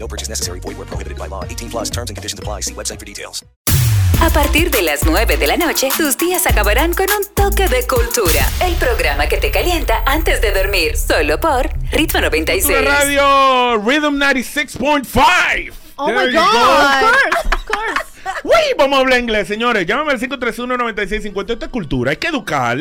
No purchase necessary. Void where prohibited by law. 18 plus terms and conditions apply. See website for details. A partir de las 9 de la noche, tus días acabarán con un toque de cultura. El programa que te calienta antes de dormir, solo por Ritmo 96. Radio Rhythm 96.5. Oh There my God. go. Of course, of course. Uy, vamos a hablar inglés, señores. Llámame al 531-9650. Esto es cultura. Hay que educar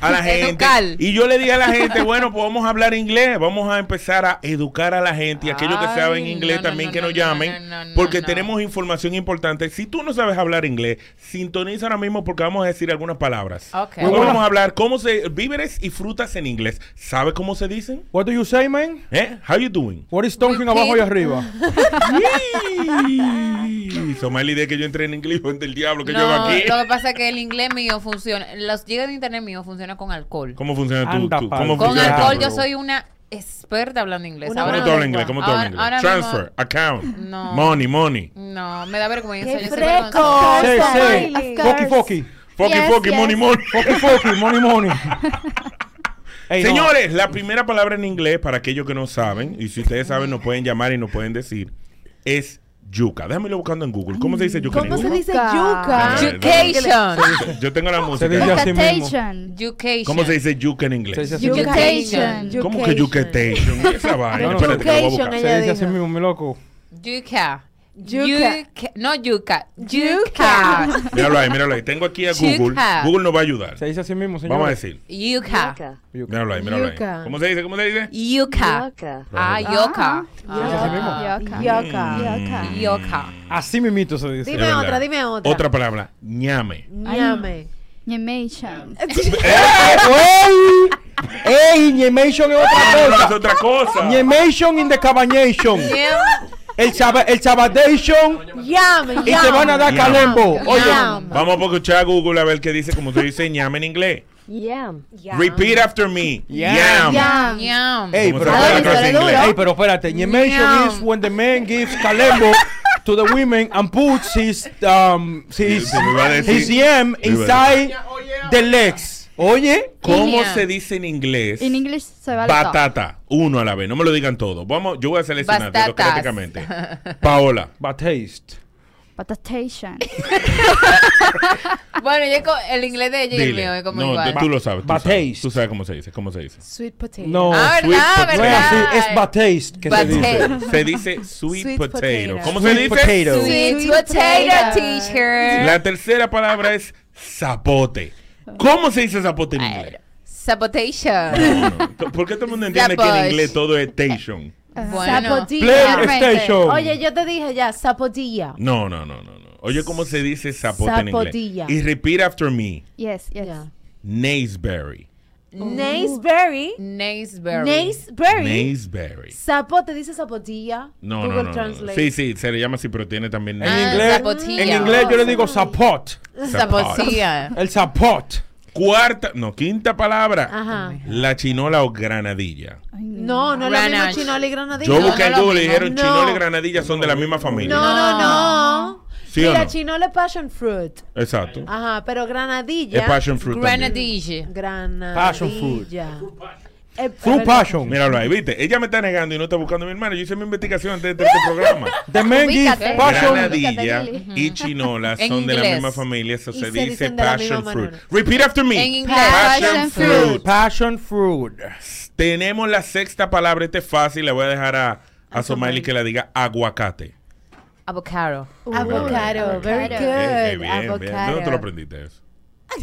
a la gente. Educar. Y yo le dije a la gente, bueno, pues vamos a hablar inglés. Vamos a empezar a educar a la gente y aquellos que saben inglés no, no, también no, que no, nos no, llamen. no, no, no, porque no. tenemos información importante. Si tú no sabes hablar inglés, sintoniza ahora mismo porque vamos a decir algunas palabras. Ok. Hoy vamos a hablar cómo se víveres y frutas en inglés. ¿Sabe cómo se dicen? What do you say, man? ¿Eh? How you doing? What is talking abajo y arriba? Somali de que yo entré en inglés del diablo que yo hago No, aquí. lo que pasa es que el inglés mío funciona. Los gigas de internet mío funcionan con alcohol. ¿Cómo funciona pa'l cómo Con funciona alcohol yo soy una experta hablando inglés. Una ¿Cómo tú hablas inglés? ¿Cómo tú hablas Ahora- inglés? ahora Transfer, mismo- account, No. money, money. No, me da vergüenza. ¡Qué yo fresco! Say. Of Foki, foki. Money, money. Foki, foki. Money, money. Ey, no. Señores, la primera palabra en inglés, para aquellos que no saben, y si ustedes saben, nos pueden llamar y nos pueden decir, es yuca. Déjame irlo buscando en Google. ¿Cómo se dice yuca en ¿Cómo se inglés? dice yuca? Education. Yo tengo la Se música. dice así mismo. Education. Education. ¿Cómo se dice yuca en Se inglés? dice así Yuca. mismo. Education. ¿Cómo que yucatation? Esa vaina. Espérate que lo voy a buscar. Education, Se ella dice así dijo. mismo, mi loco. Yuca. Yuca. Yuca. No yuca. Yuca. Míralo ahí, míralo ahí. Tengo aquí a Google. Yuca. Google nos va a ayudar. Se dice así mismo, señor. Vamos a decir. Yuca. Míralo ahí, míralo ahí. Yuca. ¿Cómo se dice? ¿Cómo se dice? Yuca. Ah, yoka. Se dice así mismo. Yuca. Yoka. Así mismito se dice. Dime otra, dime otra. Otra palabra. ñame. Ñame. Ñemation. ¡Ey! ¡Ey! Ñemation es Ah, no, es otra otra cosa. cosa. Ñemation in the cabañation. El, chaba, el sabadation Llame, y te van a dar Yam. calembo. Oye, Yam. Vamos a escuchar a Google a ver qué dice, como se dice ñame en inglés. Repeat after me. Yam. Yam. Yam. Ey, ¿Cómo pero espérate. Ey, pero espérate. Ñemation Yam. is when the man gives calembo to the women and puts his um his, his yam inside the legs. Oye, ¿Cómo Yam. se dice en inglés? En inglés se vale todo. Batata. Uno a la vez. No me lo digan todo. Vamos, yo voy a seleccionar Bastatas. democráticamente. Paola. but taste. Batatation. Bueno, yo co- el inglés de ella y el Dile. mío es como no, igual. tú lo sabes. Tú sabes. taste. Tú sabes cómo se dice. ¿Cómo se dice? Sweet potato. No, Ah, Sweet ¿verdad? potato. no es así, es bataste que se Bataste. dice. Se dice sweet, Sweet potato. potato. ¿Cómo se Sweet dice? potato. Sweet Sweet potato potato. teacher. La tercera palabra es zapote. ¿Cómo se dice zapote en inglés? Sabotation. No. ¿Por qué todo el mundo entiende que en inglés todo es station? Bueno. Zapotilla. PlayStation. Oye, yo te dije ya, zapotilla. No, no, no, no, no. Oye, ¿cómo se dice zapote en Zapotilla. inglés? Y repeat after me. Yes, yes. Naseberry. Naseberry. Naseberry. Naseberry. Naseberry. Zapote dice zapotilla. No, Google no, no, no. Translate. Sí, sí, se le llama así, pero tiene también En Ah, inglés, zapotilla. en inglés yo le digo zapot. Zapotilla. El zapot. Cuarta, no, quinta palabra. Ajá. La chinola o granadilla. No, no es lo mismo chinola y granadilla. Yo no, busqué no en lo Google y mismo. dijeron No. chinola y granadilla son de la misma familia. No, no, no. ¿Sí Mira, no? chinola es passion fruit. Exacto. Ajá, pero granadilla. Es passion fruit también. Grenadilla. Granadilla. Passion fruit. Eh, Fruit passion. Míralo ahí, ¿viste? Ella me está negando y no está buscando a mi hermano. Yo hice mi investigación antes de este programa. The Ubícate. passion. Granadilla y chinola son de la misma familia. Eso se dice passion fruit. manera. Repeat after me. En inglés. Passion Passion fruit. Passion fruit. Tenemos la sexta palabra. Este es fácil. Le voy a dejar a, a Somaili que la diga aguacate. Avocado. Avocado, very good. Eh, eh, bien. ¿Dónde tú lo aprendiste eso?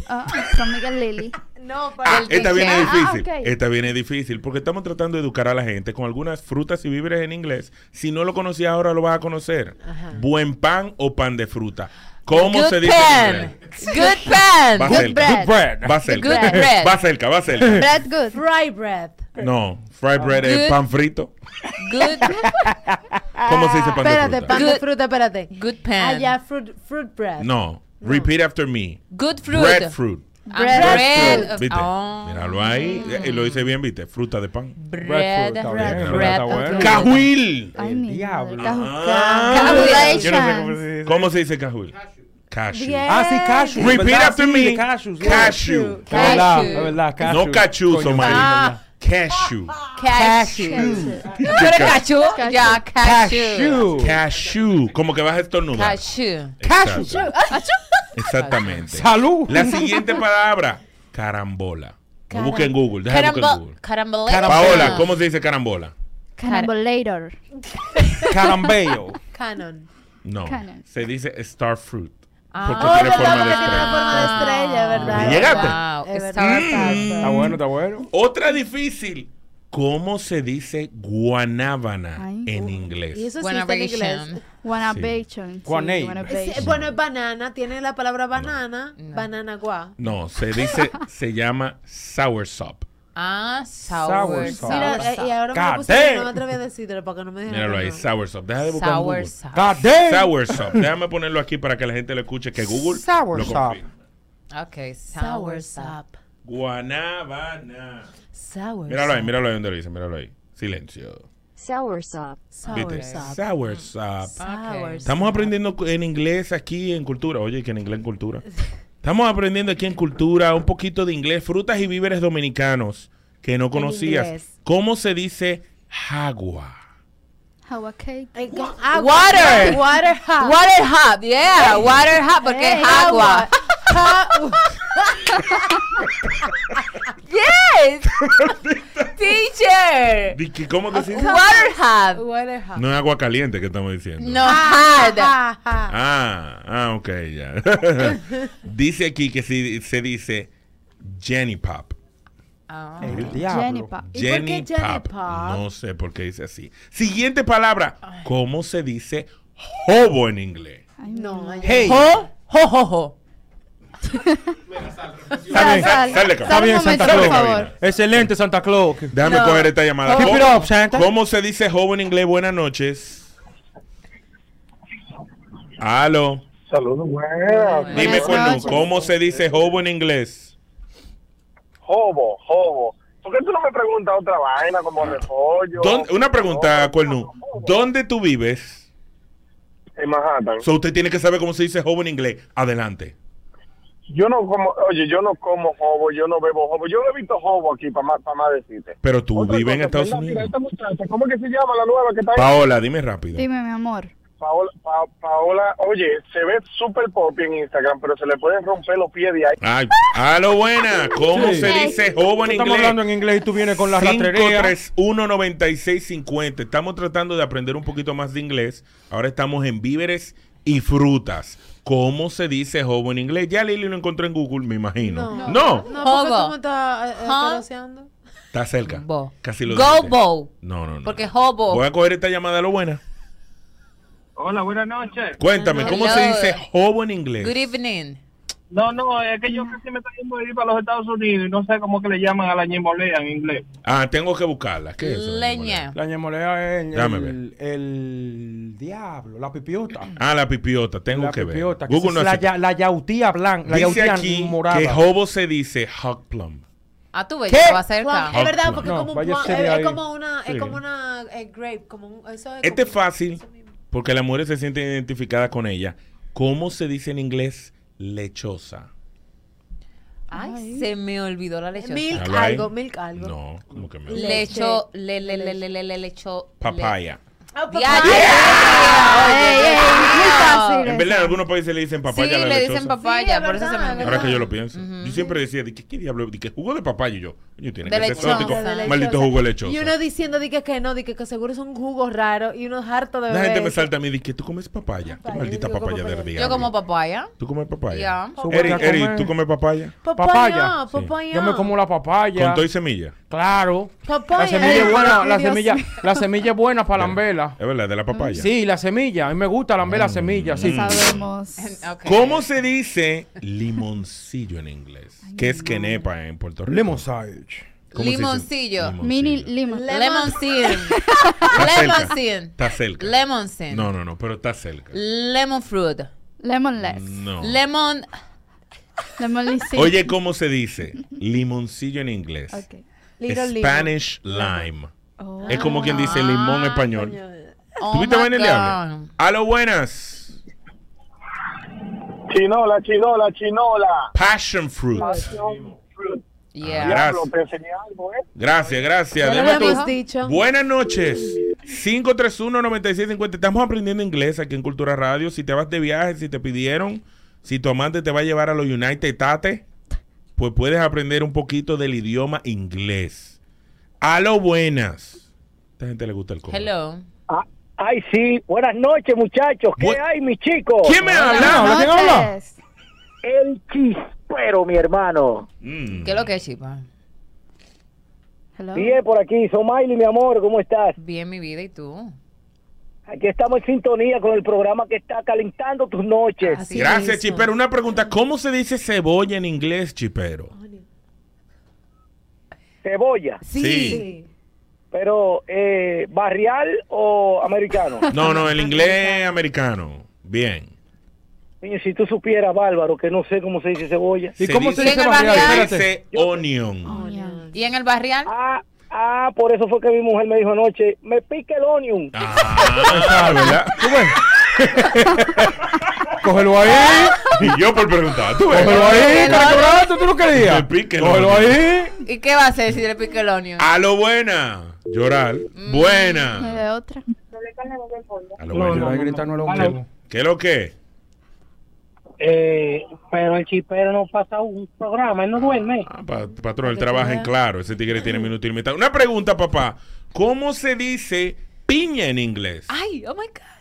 Ah, con Miguel Lily. No, pero Del Esta viene difícil. Ah, ok. Esta viene difícil porque estamos tratando de educar a la gente con algunas frutas y víveres en inglés. Si no lo conocías ahora lo vas a conocer. Buen pan o pan de fruta. ¿Cómo Good se dice inglés? Good pen. Va Good cerca. bread. Bread. Va cerca. Good bread. Va cerca, va cerca. Bread good. fry bread. No, fried bread es pan frito. Good. ¿Cómo se dice pan Espérate, de fruta? pan de Good. fruta, espérate. Good pen. Allá, fruit, fruit bread. No, repeat after me. Good fruit. Breadfruit. Ah, Bread bread. ¿Viste? Oh. Míralo ahí. Eh, lo hice bien, ¿viste? Fruta de pan. Bread. Breadfruit, está bien, Bread. bread, bueno. Cajuil. Ay, El mi diablo. Ah. No sé cómo se dice. ¿Cómo se dice cajuil? Cashew. Bien. Ah, sí, cashew. Repeat ¿verdad? after Sí, me. cashews, yeah. Cashew. Es verdad, Cashew. es verdad, cashew. No cachuzo, Coño, María. Cashew. Cashew. ¿Tú eres cachu? Ya, cashew. Cashew. Cashew. Como que vas a estornudar. Cashew. Exacto. Exactamente. Salud. La siguiente palabra, carambola. Lo busca en Google. Deja buscar en Google. Caramboleta. Paola, ¿cómo se dice carambola? Cannibalator. Carambello. Canon. No. Canon. Se dice star fruit. Ah. Porque Oh, tiene verdad, forma de porque tiene estrella. forma de estrella, ¿verdad? ¿Le llegaste? Wow. Es Star verdad. fruit. Está bueno, está bueno. Otra difícil. ¿Cómo se dice guanábana Ay. en Y inglés? eso sí Buena está en inglés. Guanabation. sí, Guanay. guanabation. Sí, bueno, es banana, tiene la palabra banana, banana guá. No, se dice, se llama soursop. Ah, Sour sour. Mira, sour eh, y ahora me puse, no me atreví a decirlo para que no me dijeran Míralo ahí, no. soursop. Deja de buscar Sour Google. Déjame ponerlo aquí para que la gente lo escuche, que Google Soursop. lo confirme. Ok, sour Sour sop. Guanábana. Sour Míralo ahí, míralo ahí donde lo dice, míralo ahí. Silencio. Sour ¿Viste? sop. Soursop. Sour Estamos aprendiendo en inglés aquí en cultura. Oye, que en inglés en cultura. Estamos aprendiendo aquí en cultura un poquito de inglés, frutas y víveres dominicanos que no conocías. ¿Cómo se dice jagua? How a cake. Agua. Water. Water hot. Water hot, yeah, water hot porque es agua. Yes, teacher. ¿Cómo que se dice? Water hot. Water hot. No es agua caliente que estamos diciendo. No hot. Ah, ah. Ah, ah, ok, ya. dice aquí que se, se dice Jenny Pop. El diablo. Jenny Pop. ¿Y por qué Jenny Jenny Pop. Pop? No sé por qué dice así. Siguiente palabra. ¿Cómo se dice hobo en inglés? Ay, No. Hey. Ho, ho, ho, ho. Sal, bien. sal, sal de cabina. Está bien, Santa por Claus. favor. Excelente, Santa Claus. Déjame No. coger esta llamada. Keep ¿Cómo, it up, Santa. cómo se dice hobo en inglés? Buenas noches. Aló. Saludos, buenas. Dime, Buenas Cornu, noches. ¿cómo se dice hobo en inglés? Jobo, jobo. ¿Por qué tú no me preguntas otra vaina como repollo? ¿Dónde- una pregunta, Cornu. ¿Dónde tú vives? En Manhattan. So, usted tiene que saber cómo se dice hobo en inglés. Adelante. Yo no como, oye, yo no como jobo, yo no bebo jobo. Yo no he visto jobo aquí para más, pa más decirte. Pero tú Otra vives en Estados Unidos. esta muchacha, ¿cómo que se llama la nueva que está ahí? Paola, dime rápido. Dime, mi amor. Paola, Pa- Paola, oye, se ve súper pop en Instagram, pero se le pueden romper los pies de ahí. Ay, aló, buena. ¿Cómo Sí. se dice hobo en Estamos inglés? hablando en inglés y tú vienes con la rastrería. 5319650. Estamos tratando de aprender un poquito más de inglés. Ahora estamos en víveres y frutas. ¿Cómo se dice hobo en inglés? Ya Lili lo encontró en Google, me imagino. No. No. No, porque Hobo. tú me estás eh, Huh? Está cerca. Bo. Casi lo Go bow. No, no, no. Porque hobo. Voy a coger esta llamada a lo buena. Hola, buenas noches. Cuéntame, ¿cómo se Hello. dice hobo en inglés? Good evening. No, no, es que yo casi me estoy yendo a ir para los Estados Unidos y no sé cómo que le llaman a la ñemolea en inglés. Ah, tengo que buscarla. ¿Qué es eso? Leña. La ñemolea es Déjame el, el diablo, la pipiota. Ah, la pipiota. Tengo la que ver. que Google no la, ya- la yautía blanca, la Dice yautía aquí morada. que hobo se dice hog plum. Ah, tú ves, va Juan, cerca. es verdad, porque No, como un es, es como una, Sí. es como una eh, grape, como un, eso es Este es fácil porque las mujeres se sienten identificadas con ella. ¿Cómo se dice en inglés lechosa? Ay, se me olvidó la lechosa. Milk algo, milk algo. No, como que me... Lecho, le, le, le, le, le, le, lecho. Papaya. Muy fácil. En verdad, en algunos países le dicen papaya Sí, a la le lechosa. dicen papaya, Sí, por eso es se me Ahora que yo lo pienso. Yo siempre decía, ¿de qué, qué diablo? ¿De qué jugo de papaya? Y yo, coño, tiene De que ser exótico. De. Maldito jugo lechoso. Y uno diciendo di que, que no, di que, que seguro es un jugo raro y uno es harto de La gente me salta a mí y dice, ¿que tú comes papaya? ¿Qué Papaya, maldita yo como papaya del papaya. diablo? Yo como papaya. ¿Tú comes papaya? Comer. ¿tú comes papaya? Papaya, Papaya. papaya. Yo me como la papaya. Con todo y semilla. Claro. Papaya. La semilla es buena, la semilla es buena para la Es verdad, de la papaya. Sí, la semilla. A mí me gusta la ambela semilla, sí. Sabemos. Ok. ¿Cómo se dice limoncillo en inglés? ¿Qué es quenepa en Puerto Rico? Lemon sage. ¿Cómo se dice? Limoncillo. Mini lemon. Lemon seed. Está Lemon cerca. seed. Está cerca. Lemon seed. No, no, no, pero está cerca. Lemon fruit. Lemonless. No. Lemon. Lemon licin- Oye, ¿cómo se dice? Limoncillo en inglés. Ok. Little lemon. Spanish lime. Oh. Es como quien dice limón español. Oh ¿Tuviste vaina el diablo? A lo buenas. Chinola, chinola, chinola. Passion fruit. Yeah. Gracias. Diablo, te enseñé algo, ¿eh? Gracias, gracias. Dicho. Buenas noches. 531-9650. Estamos aprendiendo inglés aquí en Cultura Radio. Si te vas de viaje, si te pidieron, si tu amante te va a llevar a los United Tate, pues puedes aprender un poquito del idioma inglés. A lo buenas. A esta gente le gusta el cojo. Hello. Ah, ay, sí. Buenas noches, muchachos. ¿Qué Bu- hay, mis chicos? ¿Quién me habla? ¿Quién habla? El chispero, mi hermano. Mm. ¿Qué es lo que es, chipa? Hello. Bien, por aquí. Somaili, mi amor, ¿cómo estás? Bien, mi vida, ¿y tú? Aquí estamos en sintonía con el programa que está calentando tus noches. Así Gracias. Chipero. Una pregunta. ¿Cómo se dice cebolla en inglés, Chipero? Cebolla. Sí. Sí. Pero, eh, ¿barrial o americano? No, no, el inglés americano. Bien. Niño, si tú supieras, Bárbaro, que no sé cómo se dice cebolla. ¿Y cómo se dice, barrial? barrial? se dice onion. Onion. ¿Y en el barrial? Ah, ah, por eso fue que mi mujer me dijo anoche, me pique el onion. Ah, ¿verdad? ¿Tú ves? Cógelo ahí. Y yo por preguntar. ¿Tú ves? Cógelo ahí, tú no querías. Me pique el Cógelo onion. ahí. ¿Y qué va a hacer si le pique el onion? A lo buena. Llorar. Me Buena. de otra. A lo buena. no, gritar no es lo mismo. ¿Qué es lo que? Eh, pero el chipero no pasa un programa, él no duerme. Ah, pa- patrón, él trabaja en claro. Ese tigre tiene minuto ilimitado. Una pregunta, papá. ¿Cómo se dice piña en inglés? Ay, oh my God.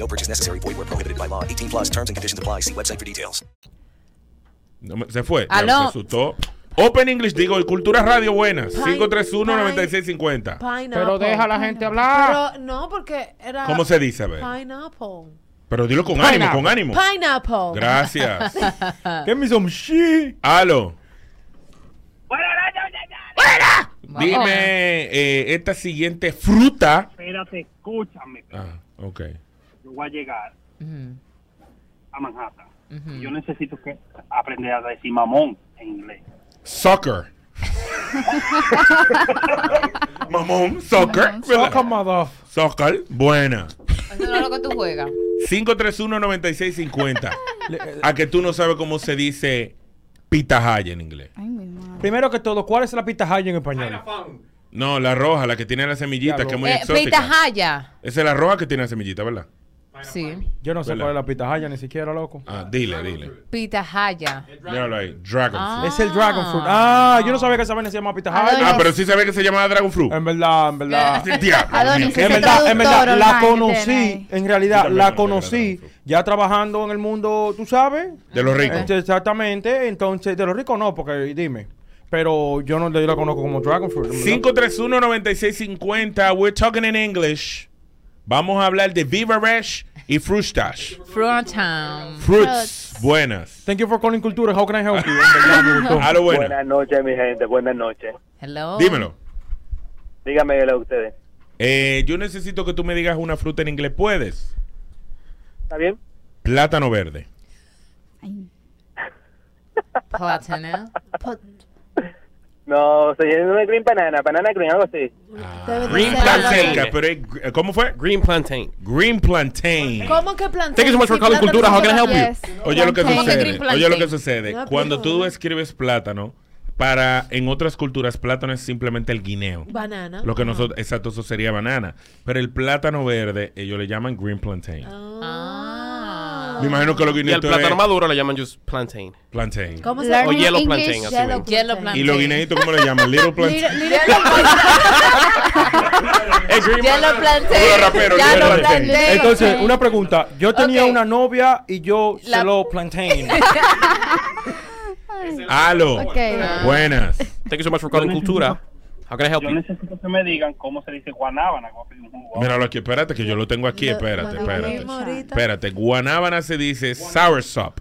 No purchase necessary. Void where prohibited by law. 18 plus terms and conditions apply. See website for details. No se fue. Aló. Se asustó. Open English, digo, Cultura Radio Buenas. Pine- 531-9650. Pineapple. Pero deja a la gente hablar. Pero no, porque era. ¿Cómo se dice, a ver? Pineapple. Pero dilo con Pineapple. ánimo, con ánimo. Pineapple. Gracias. Give me some shit. Aló. Vamos. Dime eh, esta siguiente fruta. Espérate, escúchame. Ah, ok. Voy a llegar a Manhattan. Yo necesito que aprender a decir mamón en inglés. Soccer. Mamón, soccer. Soca, mother. Soccer, buena. Eso no es lo que tú juegas. 531-9650. A que tú no sabes cómo se dice pitahaya en inglés. Ay, mi madre. Primero que todo, ¿cuál es la pitahaya en español? No, la roja, la que tiene la semillita, que es muy Eh, exótica. pitahaya. Esa es la roja que tiene la semillita, ¿verdad? Sí. Yo no sé ¿Verdad? cuál es la pitahaya ni siquiera, loco. Ah, dile, dile. Pitahaya. Míralo ahí, Dragon Ah. Fruit. Es el Dragon Fruit. Ah, yo no sabía que esa vaina se llama pitahaya. Ah, pero sí sabía que se llamaba Dragon Fruit. En verdad, en verdad. Adonis. En verdad, en verdad, la conocí, en realidad, Yo también la conocí ya trabajando en el mundo, tú sabes. De los ricos. Este, Exactamente, entonces, de los ricos no, porque dime. Pero yo no yo la conozco como Dragon Fruit. en verdad. 531-9650. We're talking in English. Vamos a hablar de Viva Resh y Frustache. Fruitown. Fruits. Buenas. Thank you for calling Cultura. How can I help you? En verdad, me gustó. A lo bueno. Buenas noches, mi gente. Buenas noches. Hello. Dímelo. Dígamelo ustedes. Eh, yo necesito que tú me digas una fruta en inglés. ¿Puedes? ¿Está bien? Plátano verde. Plátano. No, señor, no es green banana, banana green, algo así. Green plantain. Pero es- eh, ¿Cómo fue? Green plantain. Green plantain. ¿Cómo que plantain? Thank you so much for calling plátano Cultura. How can I help llama- you? Oye lo que Plantain. sucede. Green Oye lo que plantain. sucede. No, Cuando pero- tú escribes plátano, para en otras culturas plátano es simplemente el guineo. Banana. Lo que nosotros, exacto, eso sería banana. Pero el plátano verde, ellos le llaman green plantain. Me imagino que lo Y el plátano es maduro le llaman just plantain. plantain. ¿Cómo se O llama? yellow English? plantain, así Yellow. Yellow ¿Y plantain. los guineitos cómo le llaman? Little plantain. Little- little- Yellow plantain. Yellow Yellow plantain. plantain. Entonces, una pregunta. Yo tenía una novia y yo La- se lo plantain. Aló. Ok. Buenas. Thank you so much for calling Cultura. How can I help Yo you? necesito que me digan cómo se dice guanábana. Míralo aquí, espérate, que yo lo tengo aquí. Espérate, espérate. Espérate. Guanábana se dice soursop.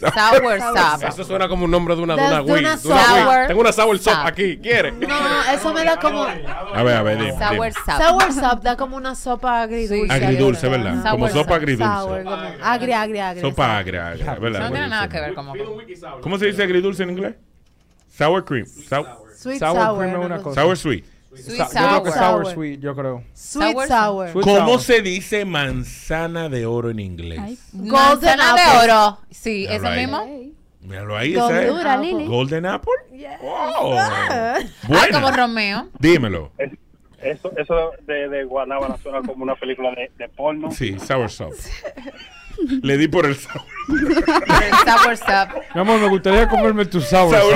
Sour sop. Eso suena como un nombre de una, sour Wii. Tengo una sour sop sop. aquí. ¿Quiere? No, eso me da como. A ver, a ver, dime, Sour dime. sop. Sour sop da como una sopa agridulce. Agridulce, ¿verdad? Como Sour sopa sop. agridulce. Sour, como agria, agria, agria. Sopa agria, agria, ¿verdad? No tiene nada que ver como. ¿Cómo se dice agridulce en inglés? Sour cream. Sau- Sweet Sour sour. cream es una una cosa. cosa. sour sweet. Sweet Sa- yo creo que sour. sour Sour. sweet, yo creo. Sweet Sour- sour. Sweet ¿Cómo sour. se dice manzana de oro en inglés? Ay. Golden Manzana de apple. oro. Sí, eso right. mismo. Míralo ahí, esa es. Gordura, Lili. Golden apple. Ah, Buena. como Romeo. Dímelo. Es- Eso, eso de, de guanábana suena como una película de, de porno. Sí, sour sop. Le di por el sour. Sour sop. Mi amor, me gustaría comerme tu sour Sour.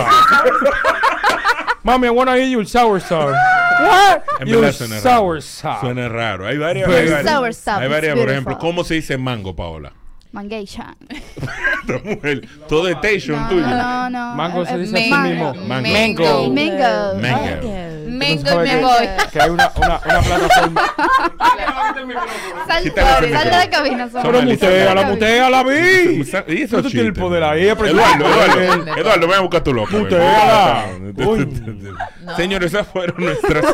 Mami, I wanna eat your sour sop. What? En Your verdad suena sour raro. Suena raro. Hay varias. Hay varias, Sour hay it's varias, por beautiful. ejemplo, ¿cómo se dice mango, Paola? Mujer, todo es station No, tuyo. no, no. Mango se Eh, dice así mango. mismo. Mango. Mango. Mango. Mango. Mango ¿Sabes me voy. Que hay una, una, una plataforma. Sal, Quítale ese sal de cabina. Pero mutea, la mutea, la vi. Y eso Tú tienes el poder ahí. Eduardo, Eduardo, Eduardo, ven a buscar tu loco. Muteala. Señores, esas fueron nuestras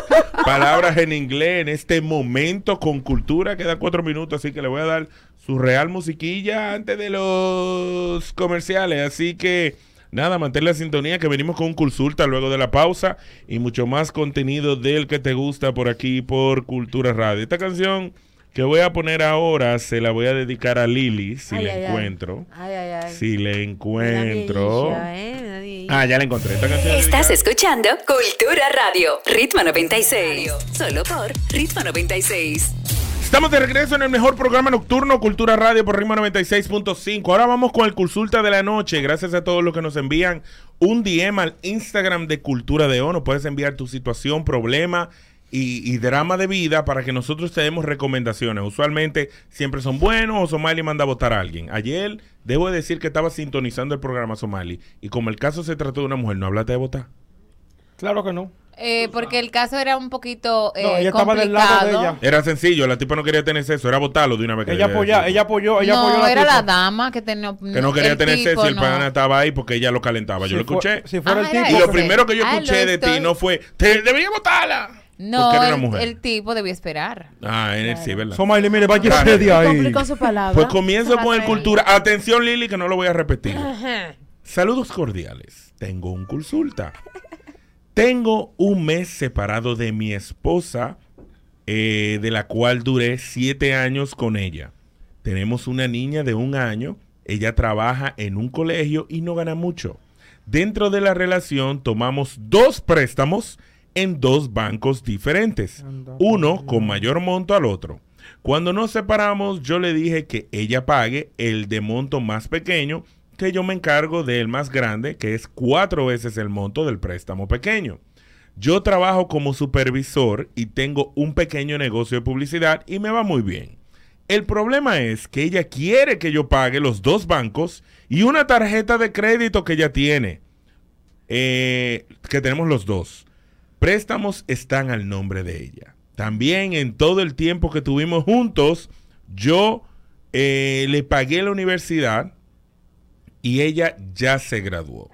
palabras en inglés en este momento con cultura. Quedan cuatro minutos, así que le voy a dar su real musiquilla antes de los comerciales. Así que nada, mantén la sintonía que venimos con consulta luego de la pausa y mucho más contenido del que te gusta por aquí por Cultura Radio. Esta canción que voy a poner ahora se la voy a dedicar a Lili si Ay, la ay, encuentro. Ay, ay, ay. Si la Mira, encuentro. eh. Ah, ya la encontré. Esta canción es Estás dedicada- escuchando Cultura Radio, Ritmo 96. Solo por Ritmo 96. Estamos de regreso en el mejor programa nocturno, Cultura Radio por Ritmo 96.5. Ahora vamos con el consulta de la noche. Gracias a todos los que nos envían un DM al Instagram de Cultura de Ono. Puedes enviar tu situación, problema y, y drama de vida para que nosotros te demos recomendaciones. Usualmente siempre son buenos o Somali manda a votar a alguien. Ayer debo de decir que estaba sintonizando el programa Somali y como el caso se trató de una mujer, ¿no hablaste de votar? Claro que no. Eh, porque el caso era un poquito eh, No, ella estaba del lado de ella. Era sencillo, la tipa no quería tener sexo, era votarlo de una vez. que Ella apoyó, ella apoyó, ella apoyó No, la era tipa. la dama que tenía. Que no quería tener tipo sexo y el no. pana estaba ahí porque ella lo calentaba. Yo Si lo fue- escuché. si fuera Ah, el era tipo. y lo primero que yo Ah, escuché de ti no fue, te debería votarla. No, era el, mujer. el tipo debía esperar. Ah, en el sí, ¿verdad? Somaili, mire, vaya Claro. de ahí. Complicó su palabra. Pues comienzo con el cultura. Atención, Lili, que no lo voy a repetir. Ajá. Saludos cordiales. Tengo un consulta. Tengo un mes separado de mi esposa, eh, de la cual duré siete años con ella. Tenemos una niña de un año. Ella trabaja en un colegio y no gana mucho. Dentro de la relación tomamos dos préstamos en dos bancos diferentes, uno con mayor monto al otro. Cuando nos separamos, yo le dije que ella pague el de monto más pequeño, que yo me encargo del más grande, que es cuatro veces el monto del préstamo pequeño. Yo trabajo como supervisor y tengo un pequeño negocio de publicidad y me va muy bien. El problema es que ella quiere que yo pague los dos bancos y una tarjeta de crédito que ella tiene, eh, que tenemos los dos. Préstamos están al nombre de ella. También en todo el tiempo que tuvimos juntos, yo eh, le pagué la universidad y ella ya se graduó.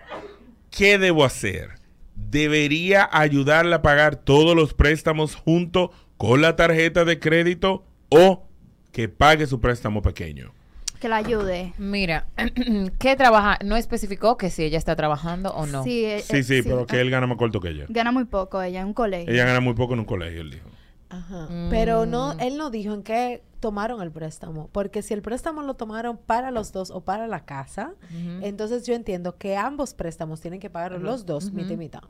¿Qué debo hacer? ¿Debería ayudarla a pagar todos los préstamos junto con la tarjeta de crédito o que pague su préstamo pequeño. Que la ayude. Mira, ¿qué trabaja? No especificó que si ella está trabajando o no. Sí, eh, Sí, eh, sí, pero que él gana más corto que ella. Gana muy poco ella en un colegio. Ella gana muy poco en un colegio, él dijo. Ajá. Pero no, Mm. él no dijo en qué tomaron el préstamo. Porque si el préstamo lo tomaron para los dos o para la casa, entonces yo entiendo que ambos préstamos tienen que pagar los dos, mitad y mitad.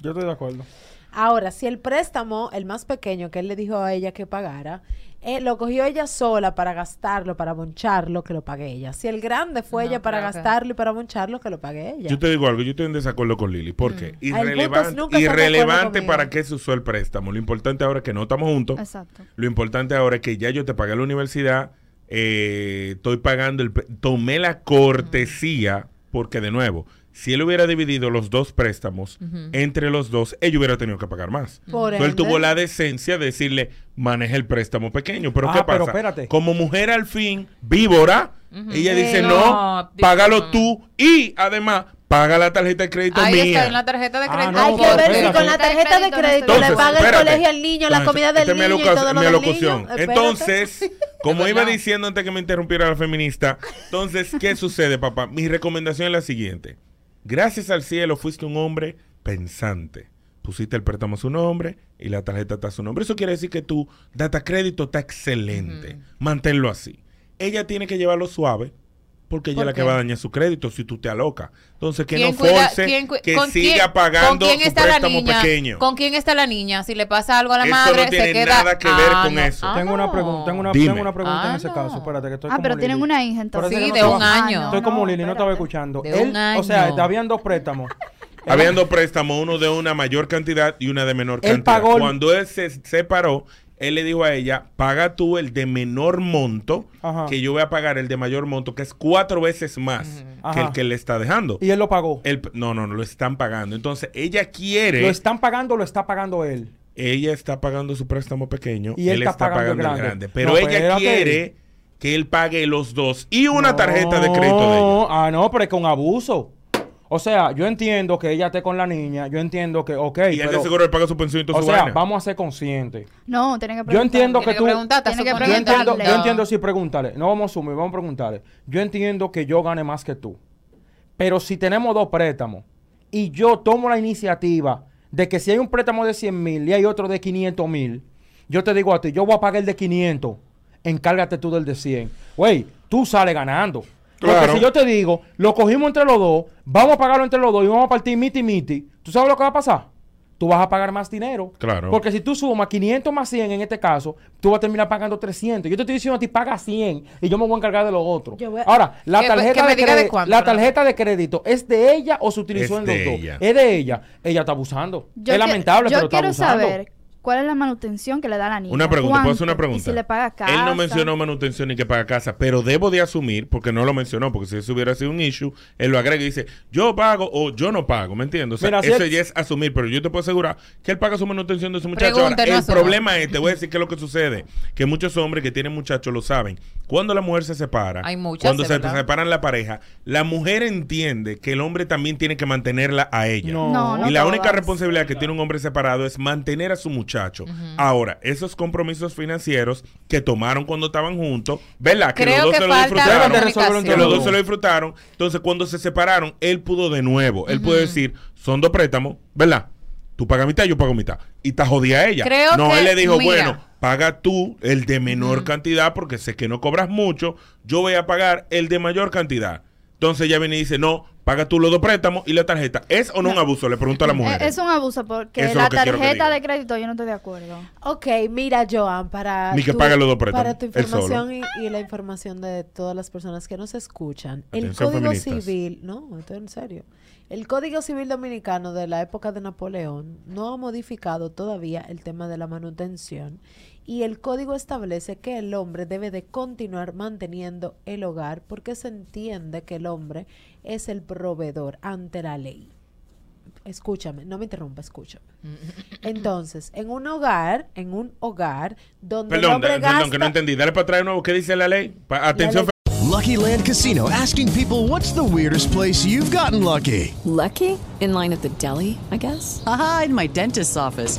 Yo estoy de acuerdo. Ahora, si el préstamo, el más pequeño que él le dijo a ella que pagara, eh, lo cogió ella sola para gastarlo, para moncharlo, que lo pague ella. Si el grande fue No, ella para que- gastarlo y para moncharlo, que lo pague ella. Yo te digo algo, yo estoy en desacuerdo con Lili. ¿Por qué? Es Irrelevante, irrelevante para qué se usó el préstamo. Lo importante ahora es que no estamos juntos. Exacto. Lo importante ahora es que ya yo te pagué la universidad, eh, estoy pagando, el, tomé la cortesía, porque de nuevo, si él hubiera dividido los dos préstamos entre los dos, ella hubiera tenido que pagar más. Por Entonces, él tuvo la decencia de decirle, maneja el préstamo pequeño. Pero Ah, ¿qué pero pasa? espérate. Como mujer al fin, víbora, ella dice, no, no, págalo tú y además paga la tarjeta de crédito Ahí mía. está en la tarjeta de Ah, crédito. no, Hay que ver si con la tarjeta de crédito le Entonces, paga el colegio al niño, la comida del esta es mi niño y todo lo del alocución. niño. Entonces, como iba diciendo antes que me interrumpiera la feminista, entonces, ¿qué sucede, papá? Mi recomendación es la siguiente. Gracias al cielo fuiste un hombre pensante. Pusiste el préstamo a su nombre y la tarjeta está a su nombre. Eso quiere decir que tu data crédito está excelente. Manténlo así. Ella tiene que llevarlo suave porque ella es ¿Por la que va a dañar su crédito si tú te alocas. Entonces, que ¿Quién no force que con siga quién- pagando ¿Con quién su está la préstamo niña? pequeño. ¿Con quién está la niña? Si le pasa algo a la Eso madre, no tiene se queda... nada que ver Ah, con no. eso. Ah, tengo una pregunta, tengo una, Dime. tengo una pregunta Ah, en ese no. caso. Espérate, que estoy Ah, como pero tienen una hija entonces. Sí, de un año. Estoy como Lili, no estaba escuchando. De un Él, O sea, año. habían dos préstamos. Él- Habían dos préstamos, uno de una mayor cantidad y una de menor Él cantidad. pagó el- Cuando él se separó, él le dijo a ella, paga tú el de menor monto, Ajá. que yo voy a pagar el de mayor monto, que es cuatro veces más que el que le está dejando. Y él lo pagó. El- no, no, no, lo están pagando. Entonces, ella quiere, ¿Lo están pagando o lo está pagando él? ella está pagando su préstamo pequeño Y él está pagando el el grande. grande. Pero No, ella quiere que él pague los dos y una tarjeta de crédito de ella. Ah, no, pero es con abuso. O sea, yo entiendo que ella esté con la niña, yo entiendo que, ok, Y él de pero, seguro le paga su pensión y toda o su sea, vaina. vamos a ser conscientes. No, tienen que Yo preguntar. entiendo que Tiene que tú... Tiene que Yo entiendo, yo entiendo, sí, pregúntale. No vamos a asumir, vamos a preguntarle. Yo entiendo que yo gane más que tú. Pero si tenemos dos préstamos y yo tomo la iniciativa de que si hay un préstamo de 100 mil y hay otro de 500 mil, yo te digo a ti, yo voy a pagar el de 500, encárgate tú del de 100. Güey, tú sales ganando. Claro. Porque si yo te digo, lo cogimos entre los dos, vamos a pagarlo entre los dos y vamos a partir miti miti, ¿tú sabes lo que va a pasar? Tú vas a pagar más dinero. Claro. Porque si tú sumas 500 más 100 en este caso, tú vas a terminar pagando 300. Yo te estoy diciendo a ti, paga 100 y yo me voy a encargar de lo otro. Yo voy a- Ahora, la tarjeta, de, cuánto, la tarjeta de crédito, ¿es de ella o se utilizó Es en los dos? ella. Es de ella. Ella está abusando. Yo es lamentable, yo pero está quiero abusando. saber cuál es la manutención que le da a la niña. Una pregunta, ¿puedo hacer una pregunta? Y si le paga casa. Él no mencionó manutención ni que paga casa, pero debo de asumir, porque no lo mencionó, porque si eso hubiera sido un issue, él lo agrega y dice, yo pago o yo no pago, ¿me entiendes? O sea, Mira, si eso ya es asumir, pero yo te puedo asegurar que él paga su manutención de su muchacho. Ahora, el problema es, te voy a decir qué es lo que sucede, que muchos hombres que tienen muchachos lo saben. Cuando la mujer se separa, Hay muchas, cuando se verdad. separan la pareja, la mujer entiende que el hombre también tiene que mantenerla a ella. No. No, no y la única responsabilidad que tiene un hombre separado es mantener a su muchacho. Ahora, esos compromisos financieros que tomaron cuando estaban juntos, ¿verdad? Que Creo los dos que se lo disfrutaron. Que los dos se lo disfrutaron. Entonces, cuando se separaron, él pudo de nuevo. Él pudo decir, son dos préstamos, ¿verdad? Tú pagas mitad, yo pago mitad. Y te jodía a ella. Creo no, que- él le dijo, mira. bueno, paga tú el de menor cantidad porque sé que no cobras mucho. Yo voy a pagar el de mayor cantidad. Entonces ella viene y dice, no, paga tú los dos préstamos y la tarjeta. ¿Es o no, un abuso? Le pregunto a la mujer. Eh, Es un abuso porque Eso la tarjeta de crédito yo no estoy de acuerdo. Ok, mira, Joan, para, Ni que tu, pague los dos préstamos, para tu información y, y la información de todas las personas que nos escuchan, el Código feministas. Civil, no, estoy en serio, el Código Civil Dominicano de la época de Napoleón no ha modificado todavía el tema de la manutención y el código establece que el hombre debe de continuar manteniendo el hogar porque se entiende que el hombre es el proveedor ante la ley. Escúchame, no me interrumpa, escúchame. Entonces, en un hogar, en un hogar donde el Perdón, hombre da- perdón, gasta... que no entendí. Dale para atrás de nuevo. ¿Qué dice la ley? Pa- atención, ley- Lucky Land Casino asking people what's the weirdest place you've gotten lucky? Lucky? In line at the deli, I guess? Aha, in my dentist's office.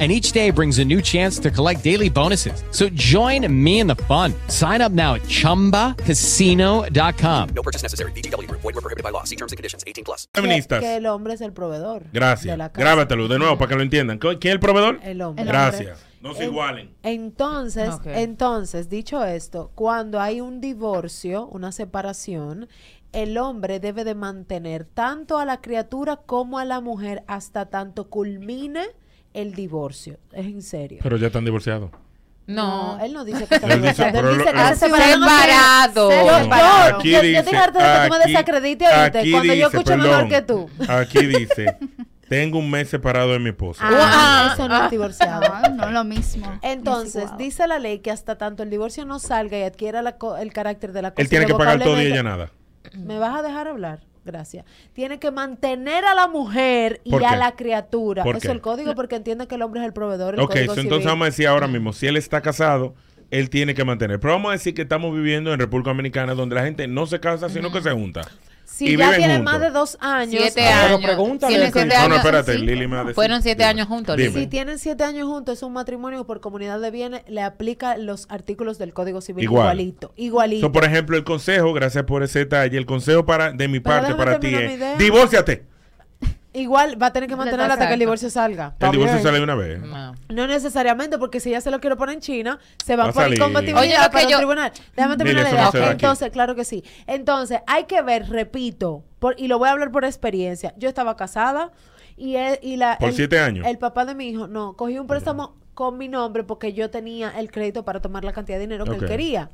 and each day brings a new chance to collect daily bonuses. So join me in the fun. Sign up now at ChumbaCasino.com. No purchase necessary. BGW. Void were prohibited by law. See terms and conditions. 18 plus. Feministas. que el hombre es el proveedor. de Gracias. casa. Grábatelo de nuevo para que lo entiendan. ¿Quién es el proveedor? El hombre. Gracias. No se En- igualen. Entonces, Ok. entonces, dicho esto, cuando hay un divorcio, una separación, el hombre debe de mantener tanto a la criatura como a la mujer hasta tanto culmine el divorcio. Es en serio. Pero ya están divorciados. No, él no dice que está divorciado. Él dice que Separado. Yo, yo, Separado. Aquí yo, yo dice, estoy harta de que tú me desacredites ahorita cuando yo escucho mejor que tú. Aquí dice, tengo un mes separado de mi esposa. Ah, eso no es divorciado. Ah, no, lo mismo. Entonces, dice la ley que hasta tanto el divorcio no salga y adquiera la co- el carácter de la cosa Él tiene que pagar todo y ella nada. ¿Me vas a dejar hablar? Gracias. Tiene que mantener a la mujer y ¿Por a la criatura. ¿Por Eso qué? es el código porque entiende que el hombre es el proveedor. El Ok, código so entonces civil. vamos a decir ahora mismo, si él está casado, él tiene que mantener. Pero vamos a decir que estamos viviendo en República Dominicana donde la gente no se casa, sino que se junta. Si y ya viven tiene juntos. más de dos años. Siete Ah, pero años. pregúntale Tienen siete. No, no, Lili me. Fueron siete años juntos. Dime. Si tienen siete años juntos, es un matrimonio por comunidad de bienes, le aplica los artículos del Código Civil Igual. igualito. Igualito. So, por ejemplo, el consejo, gracias por ese detalle, el consejo para de mi parte para ti es, divórciate. Igual va a tener que mantenerla hasta que el divorcio salga. El divorcio sale de una vez. No necesariamente, porque si ella se lo quiere poner en China, se va, Va a poner salir. compatibilidad Oye, lo que para yo- tribunal. Déjame terminar la idea. Entonces, claro que sí. Entonces, hay que ver, repito, por- y lo voy a hablar por experiencia. Yo estaba casada y, él- y la... ¿Por el- siete años? El papá de mi hijo, no, cogí un préstamo con mi nombre porque yo tenía el crédito para tomar la cantidad de dinero que él quería.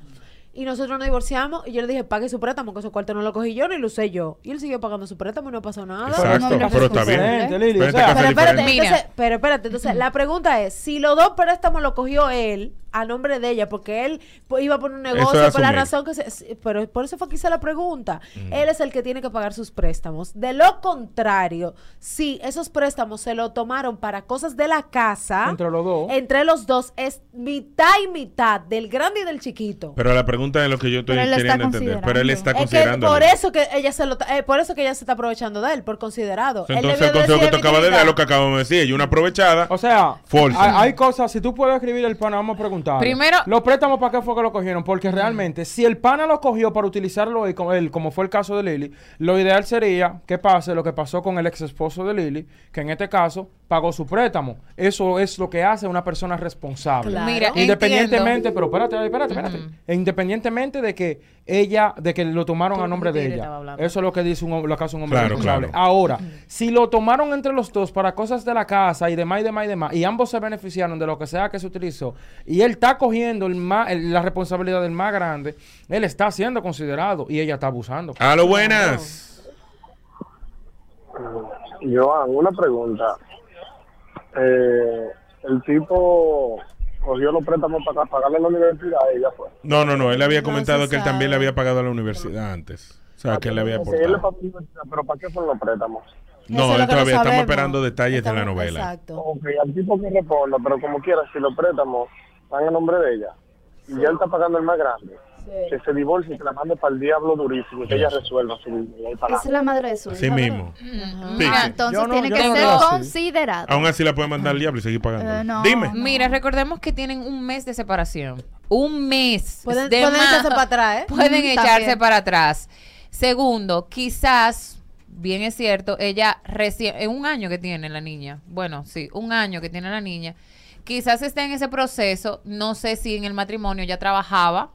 Y nosotros nos divorciamos y yo le dije, pague su préstamo, que esos cuartos no lo cogí yo ni lo usé yo. Y él siguió pagando su préstamo y no pasó nada. Exacto, No, no, pero está bien. responsable. Lili, o Pero espérate, entonces, pero espérate, entonces la pregunta es, si los dos préstamos los cogió él a nombre de ella, porque él pues, iba por un negocio, por la razón que se... Pero por eso fue que hice la pregunta. Él es el que tiene que pagar sus préstamos. De lo contrario, si esos préstamos se lo tomaron para cosas de la casa... Entre los dos. Entre los dos es mitad y mitad, del grande y del chiquito. Pero la pregunta es lo que yo estoy queriendo entender. Pero él está Es que considerando. por eso que ella se lo eh, por eso que ella se está aprovechando de él, por considerado. Entonces el consejo que te acaba de dar lo que acabamos de decir. Y una aprovechada. O sea, hay, hay cosas, si tú puedes escribir el pana, vamos a preguntar. Primero- ¿Los préstamos para qué fue que lo cogieron? Porque realmente, si el pana lo cogió para utilizarlo él, como, él, como fue el caso de Lili, lo ideal sería que pase lo que pasó con el ex esposo de Lili, que en este caso pagó su préstamo. Eso es lo que hace una persona responsable. Claro. Mira, independientemente, entiendo. pero espérate, espérate, espérate. E Independientemente de que ella, de que lo tomaron a nombre de ella. Eso es lo que dice un, lo que hace un hombre Claro, responsable. claro. Ahora, si lo tomaron entre los dos para cosas de la casa y demás y demás y demás, y ambos se beneficiaron de lo que sea que se utilizó, y él está cogiendo el más, el- la responsabilidad del más grande, él está siendo considerado y ella está abusando. A lo buenas. Joan, una pregunta. Eh, el tipo cogió los préstamos para pagarle la universidad y ya fue. No, no, no. Él había comentado que él también le había pagado a la universidad antes. O sea, que él le había Ok, él le aportado. pagó la universidad, pero ¿para qué fueron los préstamos? No, él todavía estamos esperando detalles de la novela. Exacto. Ok, al tipo que responda, pero como quiera, si los préstamos van a nombre de ella y ya él está pagando el más grande, que se divorcie y que la mande para el diablo durísimo y que ella resuelva su para Esa es la madre de su hija, mismo. Sí, Mira, sí. entonces no- tiene que no ser así. considerado. Aún así la puede mandar al diablo y seguir pagando. Eh, no. Dime. Mira, recordemos que tienen un mes de separación. Un mes. Pueden- de pueden más- echarse para atrás, ¿eh? Pueden Mm, echarse también. para atrás. Segundo, quizás, bien es cierto, ella recién, en un año que tiene la niña, bueno, sí, un año que tiene la niña, quizás esté en ese proceso, no sé si en el matrimonio ya trabajaba,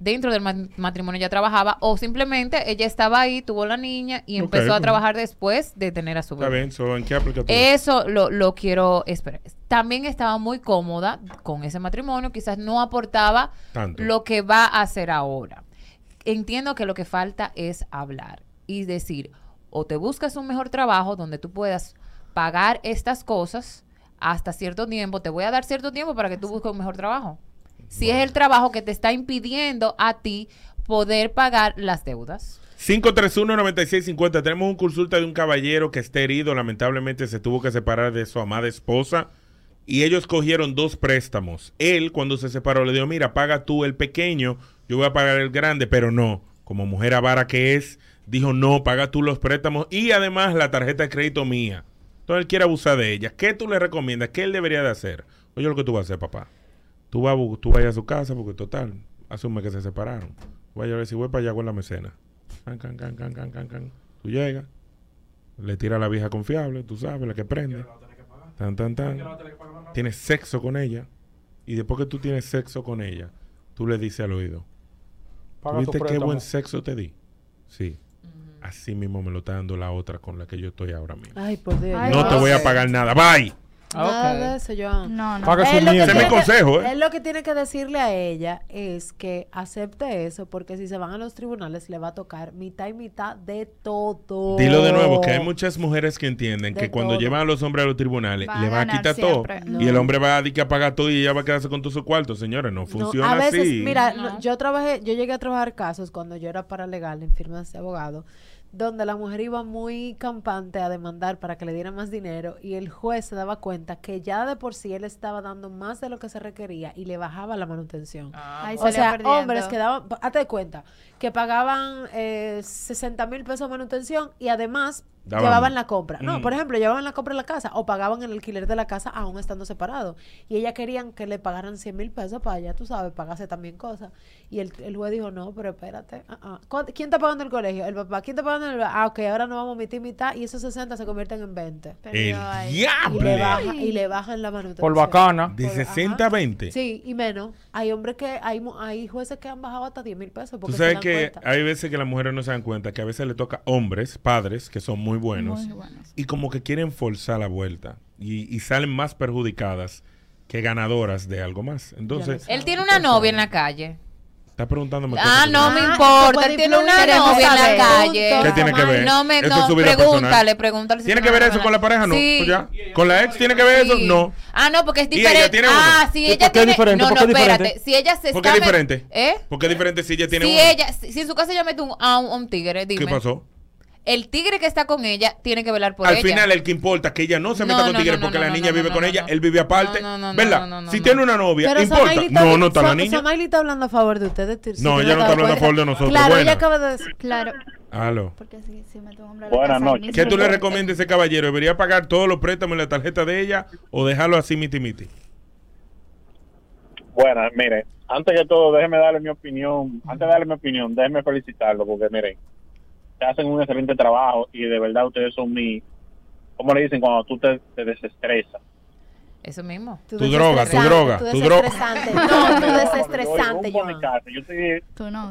dentro del ma- matrimonio ella trabajaba o simplemente ella estaba ahí, tuvo la niña y empezó a trabajar después de tener a su Está bebé. bien, so, ¿en qué? Eso lo, lo quiero esperar. También estaba muy cómoda con ese matrimonio, quizás no aportaba Tanto. lo que va a hacer ahora. Entiendo que lo que falta es hablar y decir, o te buscas un mejor trabajo donde tú puedas pagar estas cosas hasta cierto tiempo, te voy a dar cierto tiempo para que tú busques un mejor trabajo. Si es el trabajo que te está impidiendo a ti poder pagar las deudas. 531-9650. Tenemos un consulta de un caballero que está herido. Lamentablemente se tuvo que separar de su amada esposa. Y ellos cogieron dos préstamos. Él, cuando se separó, le dijo: Mira, paga tú el pequeño, yo voy a pagar el grande. Pero no, como mujer avara que es, dijo: No, paga tú los préstamos y además la tarjeta de crédito mía. Entonces él quiere abusar de ella. ¿Qué tú le recomiendas? ¿Qué él debería de hacer? Oye, lo que tú vas a hacer, papá. Tú vas, tú vas a su casa porque, total, asume que se separaron. Vaya a ver si voy para allá con la mecena. Can, can, can, can, can, can, can. Tú llegas, le tira a la vieja confiable, tú sabes, la que prende. Tan, tan, tan. Tienes sexo con ella. Y después que tú tienes sexo con ella, tú le dices al oído. ¿Viste qué buen sexo te di? Sí. Así mismo me lo está dando la otra con la que yo estoy ahora mismo. Ay, por Dios. no te voy a pagar nada. Bye. Nada de eso, Joan. No, no. Paga su Él lo que mierda. Ese es mi tiene que- consejo, ¿eh? Él lo que tiene que decirle a ella es que acepte eso, porque si se van a los tribunales le va a tocar mitad y mitad de todo. Dilo de nuevo, que hay muchas mujeres que entienden De que cuando llevan a los hombres a los tribunales Va le van a quitar todo y el No. hombre va a, decir que pagar todo y ella va a quedarse con todo su cuarto. Señores, no No, funciona a veces, así. mira, no, yo trabajé, yo llegué a trabajar casos cuando yo era paralegal en firmas de abogado, donde la mujer iba muy campante a demandar para que le dieran más dinero y el juez se daba cuenta que ya de por sí él estaba dando más de lo que se requería y le bajaba la manutención. Ahí o salía sea, perdiendo. hombres que daban, hazte cuenta, que pagaban eh, 60 mil pesos de manutención y además Daban- llevaban la compra. No, Mm. por ejemplo, llevaban la compra en la casa o pagaban el alquiler de la casa aún estando separados. Y ella querían que le pagaran 100 mil pesos para ella, tú sabes, pagarse también cosas. Y el, el juez dijo, no, pero espérate. ah. ¿Cuánto- ¿Quién está pagando el colegio? El papá. ¿Quién está pagando el Ah, ok, ahora nos vamos a mitad y mitad y esos 60 se convierten en 20. El Y diablo. le, baja- y le bajan la manutención. Por bacana. De 60 a 20. Sí, y menos. Hay hombres que, hay, mu- hay jueces que han bajado hasta 10 mil pesos. Tú Porque se sabes dan que cuenta. hay veces que las mujeres no se dan cuenta que a veces le toca hombres, padres, que son muy buenos, Muy buenos. y como que quieren forzar la vuelta y, y salen más perjudicadas que ganadoras de algo más. Entonces, Él tiene una novia en la calle. Está preguntándome Ah, no me Ah, importa. Él tiene una novia en la calle. Punto. ¿Qué tiene que ver? No me, no, pregúntale, pregúntale. si ¿Tiene que ver eso con la pareja? No. Sí. Pues ya. ¿Con la ex tiene que ver eso? No. Ah, no, porque es ¿Y ella diferente. Ah, si ¿Y ella por qué es tiene. diferente? No, ¿Por no, espérate. diferente? Si ella se ¿Por qué es diferente? ¿Eh? ¿Por qué es diferente si ella tiene Si ella, si, en su casa ella mete un, a un, a un tigre, dime. ¿Qué pasó? El tigre que está con ella tiene que velar por Al ella. final, el que importa es que ella no se No, meta con no, tigres no, porque no, la niña no, vive no, con no, ella, no. él vive aparte. No, no, no, ¿Verdad? no, no, no, si no. tiene una novia, Pero importa. No, no está la niña. Somaili está hablando a favor de ustedes. si No, ella no te está hablando a favor de nosotros. Claro, Buena. ella acaba de decir. Claro. Aló. Porque si, si Buenas noches. ¿Qué tú le recomiendas a ese caballero? ¿Debería pagar todos los préstamos en la tarjeta de ella o dejarlo así miti miti? Bueno, mire, antes que todo, déjeme darle mi opinión. Antes de darle mi opinión, déjeme felicitarlo porque, miren, hacen un excelente trabajo y de verdad ustedes son mi. ¿Cómo le dicen cuando tú te, te desestresas? Eso mismo. Tu droga, tu droga, tu droga. desestresante. No, tu desestresante, Yo estoy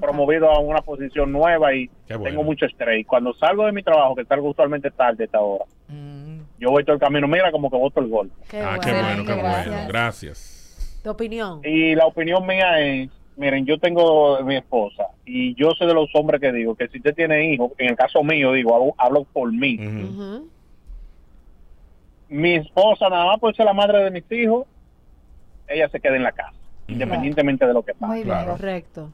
promovido a una posición nueva y bueno. tengo mucho estrés. Y Cuando salgo de mi trabajo, que salgo usualmente tarde a esta hora, Mm. yo voy todo el camino, mira, como que voto el gol. Qué ah, qué bueno, bueno, qué gracias. bueno. Gracias. Tu opinión. Y la opinión mía es, miren, yo tengo mi esposa y yo soy de los hombres que digo que si usted tiene hijos, en el caso mío, digo, hablo, hablo por mí. Mi esposa, nada más por ser la madre de mis hijos, ella se queda en la casa, independientemente de lo que pase. Muy bien. Claro. Correcto.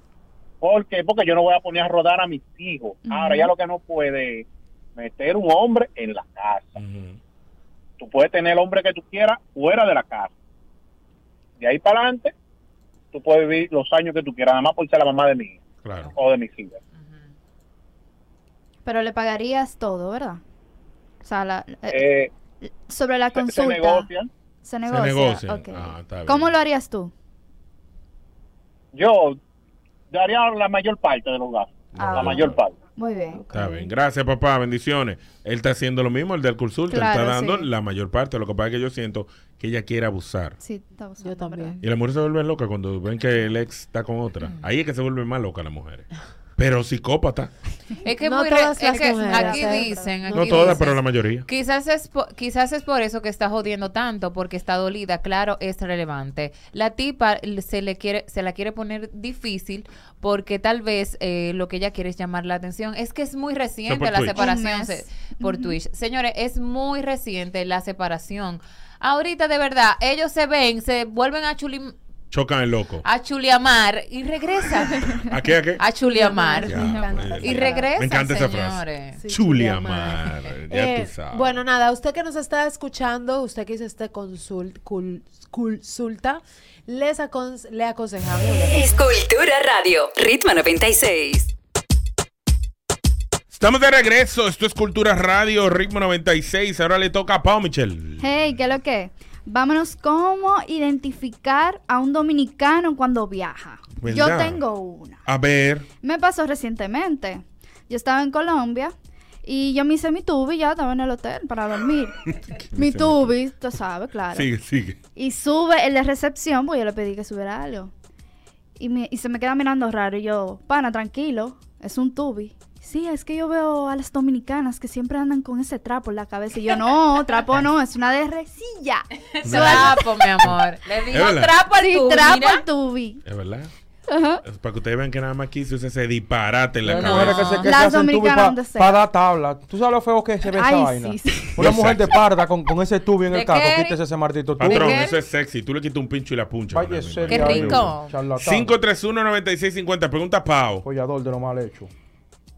¿Por qué? Porque yo no voy a poner a rodar a mis hijos. Ahora, ya lo que no puede es meter un hombre en la casa. Tú puedes tener el hombre que tú quieras fuera de la casa. De ahí para adelante, tú puedes vivir los años que tú quieras, nada más por ser la mamá de mi hija Claro. o de mis hijas. Pero le pagarías todo, ¿verdad? O sea, la- eh, Eh, sobre la se, se consulta. negocian. Se negocia. negocia. ok. Ah, está bien. ¿Cómo lo harías tú? Yo daría la mayor parte de los gastos. Ah, la mayor parte. Muy bien. Está bien. Gracias, papá. Bendiciones. Él está haciendo lo mismo, el del consulta. Claro, está dando sí. la mayor parte. Lo que pasa es que yo siento que ella quiere abusar. Sí, estamos Yo también. Y las mujeres se vuelven locas cuando ven que el ex está con otra. Ahí es que se vuelven más locas las mujeres. Pero psicópata. Es que, No muy todas es que mujeres, aquí ¿eh? dicen, aquí No todas, dicen, pero la mayoría. Quizás es, po- quizás es por eso que está jodiendo tanto, porque está dolida, claro, es relevante. La tipa se le quiere, se la quiere poner difícil porque tal vez eh, lo que ella quiere es llamar la atención. Es que es muy reciente por la Twitch. separación por Twitch. Señores, es muy reciente la separación. Ahorita de verdad, ellos se ven, se vuelven a chuli, Chocan el loco. a chuliamar y regresan. ¿A qué? ¿A qué? a chuliamar. Ya, pues, Y regresan, Me encanta esa frase. Sí, Chuliamar. Ya Eh, tú sabes. bueno, nada, usted que nos está escuchando, usted que hizo este consul- cul- consulta, les acon- le aconsejamos. Es Cultura Radio, Ritmo 96. Estamos de regreso. Esto es Cultura Radio, Ritmo 96. Ahora le toca a Pau Michel. Hey, ¿qué es lo que? Vámonos, ¿cómo identificar a un dominicano cuando viaja? Yo ¿Verdad? tengo una. A ver. Me pasó recientemente. Yo estaba en Colombia y yo me hice mi tubi ya estaba en el hotel para dormir. mi tubi, tú sabes, claro. Sigue, sigue. Y sube el de recepción, pues yo le pedí que subiera algo. Y, me- y se me queda mirando raro. Y yo, pana, tranquilo, es un tubi. Sí, es que yo veo a las dominicanas que siempre andan con ese trapo en la cabeza. Y yo, no, trapo no, es una de resilla. Trapo, mi amor. Le digo trapo al Sí, tubo, trapo al tubi. Es verdad. Ajá. Para que ustedes vean que nada más aquí se usa ese disparate en la Hay cabeza. que se, que Las dominicanas para donde sea. dar tabla. ¿Tú sabes lo feo que se ve Ay, esa vaina? sí, sí. Una mujer de parda con, con ese tubi en ¿De el caco, quítese ese martito tubi. Patrón, eso es sexy. Tú le quitas un pincho y la puncha. Vaya Qué rico. charlatán. 531-9650. Pregunta Pau. Apoyador de lo mal hecho.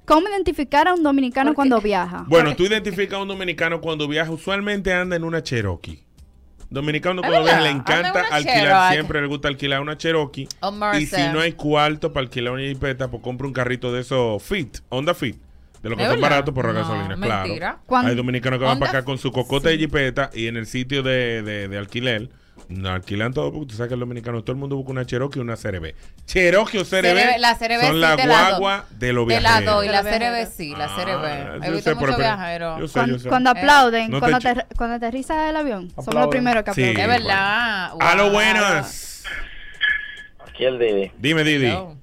¿Cómo identificar a un dominicano cuando viaja? Bueno, tú identificas a un dominicano cuando viaja, usualmente anda en una Cherokee. Dominicano cuando viaja le encanta alquilar, Cherokee. siempre le gusta alquilar una Cherokee. O Y Mercer. si no hay cuarto para alquilar una jipeta, pues compra un carrito de esos Fit, Honda Fit. De los que ¿Es son verdad? baratos por la No, gasolina, mentira. claro. Cuando- Hay dominicanos que van Honda para acá con su cocote de jipeta y en el sitio de, de, de alquiler, no alquilan todo porque tú sabes que el dominicano, todo el mundo busca una Cherokee y una CRB. Cherokee o CRB, la CRB son sí la do- guagua de los Te la doy, viajeros. la De CRB sí, la Ah, CRB. He yo sé, pero- viajeros. yo sé, Cuando, yo sé. cuando Eh, aplauden, no te cuando, cuando aterriza el avión, somos Aplauden. los primeros que Sí. aplauden. Es verdad. A lo buenas. Aquí el Didi. Dime, Didi. No.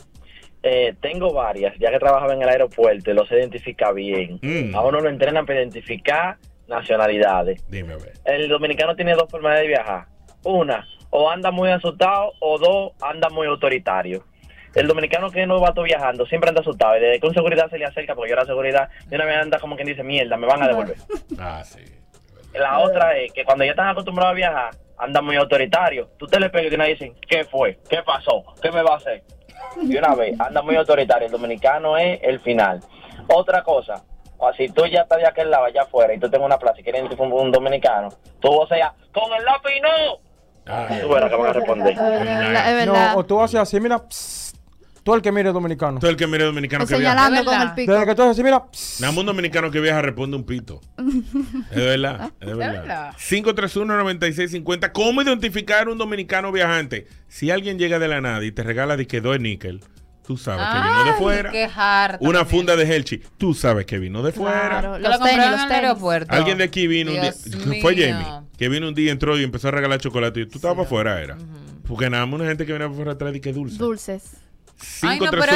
Eh, tengo varias, ya que trabajaba en el aeropuerto y los sé identificar bien. Mm. A uno lo entrenan para identificar nacionalidades. Dime, a ver. El dominicano tiene dos formas de viajar. Una, o anda muy asustado, o dos, anda muy autoritario. El dominicano que no va todo viajando siempre anda asustado. Y desde que un seguridad se le acerca, porque yo era seguridad, de una vez anda como quien dice, mierda, me van a devolver. Ah, sí. La otra es que cuando ya están acostumbrados a viajar, anda muy autoritario. Tú te le pegas y una vez dicen, ¿qué fue? ¿Qué pasó? ¿Qué me va a hacer? Y una vez, anda muy autoritario. El dominicano es el final. Otra cosa, o si tú ya estás de aquel lado, allá afuera, y tú tengo una plaza y quieres un, un dominicano, tú vas a con el lápiz no. Ah, Tú verás que van a responder. Es verdad, es verdad. No, o tú haces así, mira, psst, tú el que mire dominicano. Todo el que mire dominicano que viaja. señalando con el pico. Desde que tú haces así, mira, psst, Nada más un dominicano que viaja responde un pito. Es verdad, es verdad. 531-9650. ¿Cómo identificar un dominicano viajante? Si alguien llega de la nada y te regala de que dos níquel, tú sabes que vino de Ay, fuera. qué harta Una también. funda de Helchi, tú sabes que vino de fuera. Claro, Que los lo tenis, compraron los en el tenis. aeropuerto. Alguien de aquí vino un día, fue mío. Jamie, que vino un día, entró y empezó a regalar chocolate y tú estabas para afuera, era. Porque nada más una gente que viene para afuera trae de que dulce. Dulces. No, pero es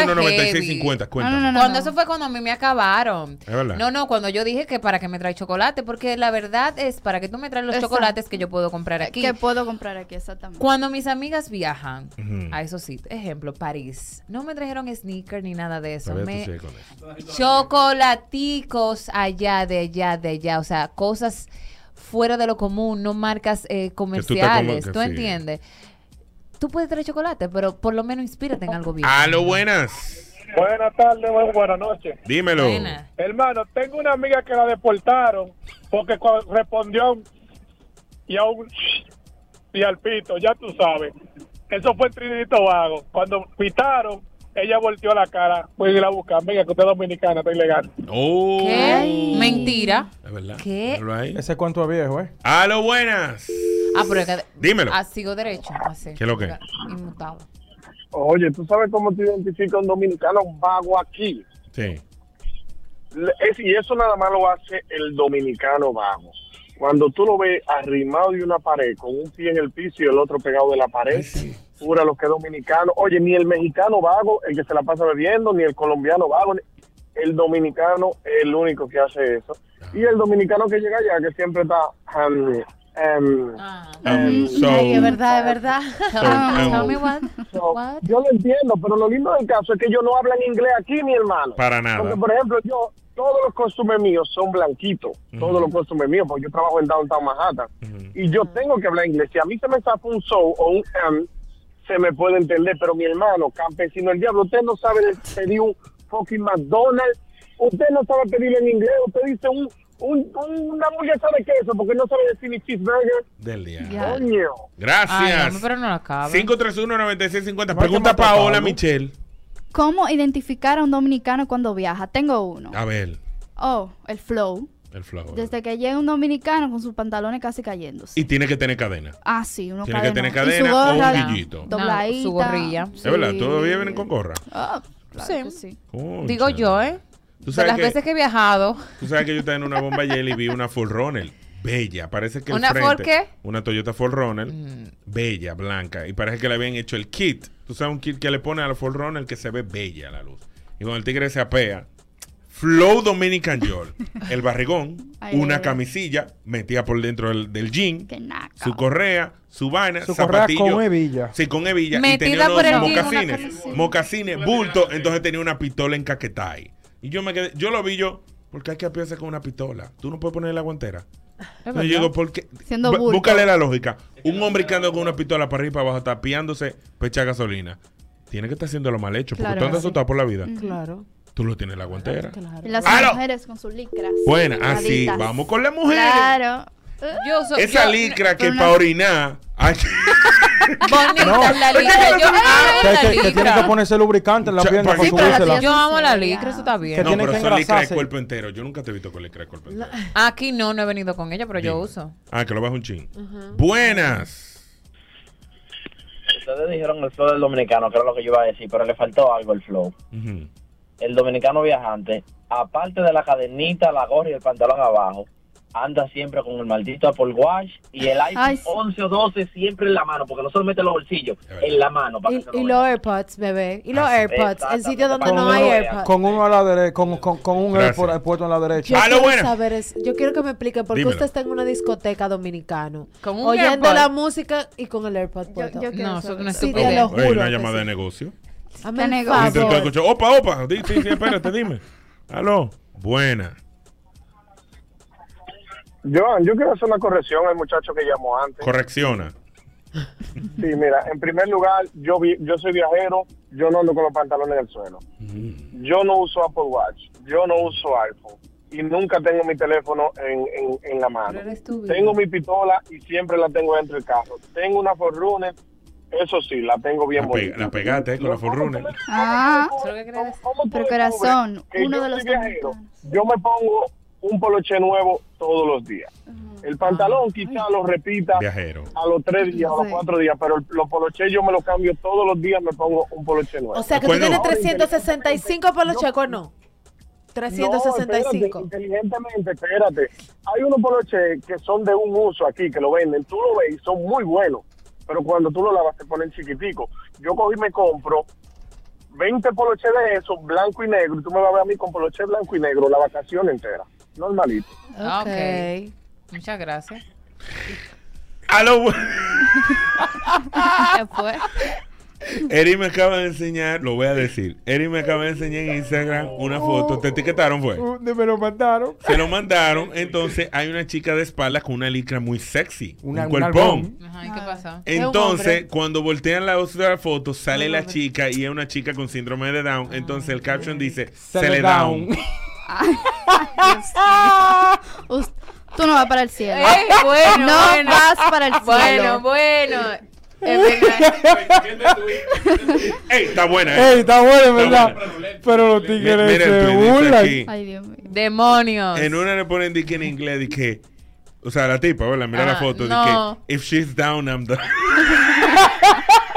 531-9650, cuéntame. No, no, no. Cuando eso fue cuando a mí me acabaron. Es verdad. No, no, cuando yo dije que para que me trae chocolate, porque la verdad es para que tú me traes los Exacto. chocolates que yo puedo comprar aquí. Que puedo comprar aquí, exactamente. Cuando mis amigas viajan a esos sitios, ejemplo, París, no me trajeron sneaker ni nada de eso. Me- tú chocolaticos allá, de allá, de allá. O sea, cosas fuera de lo común, no marcas eh, comerciales. que ¿Tú sí. entiendes? Tú puedes traer chocolate, pero por lo menos inspírate en algo bien. A lo buenas. Buenas tardes, buenas noches. Dímelo. Buena. Hermano, tengo una amiga que la deportaron porque respondió a un, y a un y al pito, ya tú sabes. Eso fue en Trinidad Tobago. Cuando pitaron, ella volteó la cara. Voy a ir a buscar. Amiga, que usted es dominicana, está ilegal. Oh. ¿Qué? Mentira. Es verdad. ¿Qué? Ese cuento es viejo, ¿eh? A lo buenas. Ah, pero es que... Dímelo. Ah, sigo derecho. Así. ¿Qué es lo que? Le- es- y eso nada más lo hace el dominicano bajo. Cuando tú lo ves arrimado de una pared, con un pie en el piso y el otro pegado de la pared, pura lo que es dominicano. Oye, ni el mexicano vago, el que se la pasa bebiendo, ni el colombiano vago, ni- el dominicano es el único que hace eso. Y el dominicano que llega allá, que siempre está... um, um, um, So- Ay, es verdad, es verdad. um, Tell me what. So, Yo lo entiendo, pero lo lindo del caso es que ellos no hablan inglés aquí, mi hermano. Para nada. Porque, por ejemplo, yo, todos los costumes míos son blanquitos. Todos los costumes míos, porque yo trabajo en Downtown Manhattan. Y yo tengo que hablar inglés. Si a mí se me zafa un so o un M, se me puede entender. Pero mi hermano, campesino el diablo, usted no sabe pedir un fucking McDonald's. Usted no sabe pedir en inglés. Usted dice un, un, un- una hamburguesa de queso porque no sabe decir ni cheeseburger. Del día. Coño. Ay, Gracias. hombre, pero no la cabe. 531-9650. Pregunta Paola Michelle. ¿Cómo identificar a un dominicano cuando viaja? Tengo uno. A ver, Oh, el flow. el flow. Desde que llega un dominicano con sus pantalones casi cayéndose. Y tiene que tener cadena. Ah, sí, uno Tiene que tener cadena o un guillito. dobladita. No, su gorrilla. Es verdad, todavía vienen con gorra. Ah, claro Sí. que sí. Digo yo, ¿eh? Tú De sabes las que- veces que he viajado. Tú sabes que yo estaba en una bomba ayer y vi una Full Runner. Bella, parece que el ¿Una frente, Ford qué? Una Toyota Full Runner. Bella, blanca. Y parece que le habían hecho el kit. Tú sabes, un kit que le pone a la Full Runner que se ve bella a la luz. Y cuando el tigre se apea, Flow Dominican York. El barrigón, Ay, una camisilla metida por dentro del, del jean, su correa, su vaina, Su correa zapatillo. con hebilla. Sí, con hebilla. y Metida tenía unos por el mocasines. Mocasines, bulto. Entonces tenía una pistola en caquetay. Y yo me quedé, yo lo vi yo, porque hay que apiarse con una pistola. Tú no puedes poner la guantera. Entonces yo digo, ¿por qué? Siendo bulto. Búscale la lógica. Un hombre que anda con una pistola para arriba y para abajo, está piándose, pecha gasolina. Tiene que estar haciendo lo mal hecho, porque Claro tú andas asustado por la vida. Claro. Tú lo tienes en la guantera. Y las mujeres con sus licras. Buena, así, vamos con las mujeres. Claro. Yo soy. Esa yo- licra que para orinar. Bonita No. la licra. Yo amo Que, la que- que tiene que ponerse lubricante en la pierna para subírsela. Yo amo la licra, eso está bien. Que no, tiene pero que licra de cuerpo entero. Yo nunca te he visto con licra de cuerpo entero. Aquí no, no he venido con ella, pero yo uso. Ah, que lo bajo un chin. Buenas. Ustedes dijeron el flow del dominicano, que era lo que yo iba a decir, pero le faltó algo el flow. El dominicano viajante, aparte de la cadenita, la gorra y el pantalón abajo, anda siempre con el maldito Apple Watch y el iPhone Ay, sí. 11 o 12 siempre en la mano, porque no se lo mete en los bolsillos, en la mano. Para Y, que y los AirPods, bebé. Y los Ah. AirPods. En sitios donde no hay. AirPods. Con uno a la derecha, con, con, con un Gracias. AirPod puesto en la derecha. Yo Aló, quiero saber, es- yo quiero que me explique por qué usted está en una discoteca dominicano, Con un oyendo AirPod. la música y con el AirPod puesto. yo quiero No, eso es Sí, te estupidez. lo Oye, una llamada sí. de negocio. De negocio. Opa, opa. Sí, sí, espérate, dime. Aló. Buena. Joan, yo quiero hacer una corrección al muchacho que llamó antes. Correcciona. Sí, mira, en primer lugar, yo vi, yo soy viajero, yo no ando con los pantalones en el suelo. Yo no uso Apple Watch, yo no uso iPhone y nunca tengo mi teléfono en, en, en la mano. Pero eres tú, vida. Tengo mi pistola y siempre la tengo dentro del carro. Tengo una Forerunner, eso sí, la tengo bien La, pe- bonita. la pegaste eh, con la Forerunner. Ah, Eso es lo que quería decir. ¿Cómo tú pero corazón, uno de los viajero? Yo me pongo un poloche nuevo todos los días. El pantalón quizá lo repita Viajero. a los tres días, a los cuatro días, pero el- los poloches yo me los cambio todos los días, me pongo un poloche nuevo. O sea, que tú tienes 365 por los checos, no. No, 365. espérate, inteligentemente, espérate. Hay unos poloches que son de un uso aquí, que lo venden, tú lo ves y son muy buenos, pero cuando tú lo lavas te ponen chiquitico. Yo cogí y me compro 20 poloches de esos, blanco y negro, y tú me vas a ver a mí con poloche blanco y negro la vacación entera. Normalito. Ah, Ok. ok. Muchas gracias. Aló. bu- ¿Qué fue? Eri me acaba de enseñar, lo voy a decir. Eri me acaba de enseñar en Instagram una foto. Te etiquetaron, fue. Uh, Me lo mandaron. Se lo mandaron. Entonces hay una chica de espalda con una licra muy sexy. Una- un cuerpón. Ajá, ¿y qué pasó? Entonces, cuando voltean la otra foto, sale la chica y es una chica con síndrome de Down. Entonces el caption dice, se le down. Tú no vas para el cielo. Ey, bueno, no bueno. vas para el cielo. Bueno, bueno. Es verdad. Ey, está buena, ¿eh? Ey, está bueno, Está ¿verdad? buena. Pero los tigres mira el se tweet, dice burlan. aquí. Ay, Dios mío. Demonios. En una le ponen dique en inglés, que, o sea, la tipa, ¿verdad? Mira la Ah, foto, no. de que, if she's down, I'm down.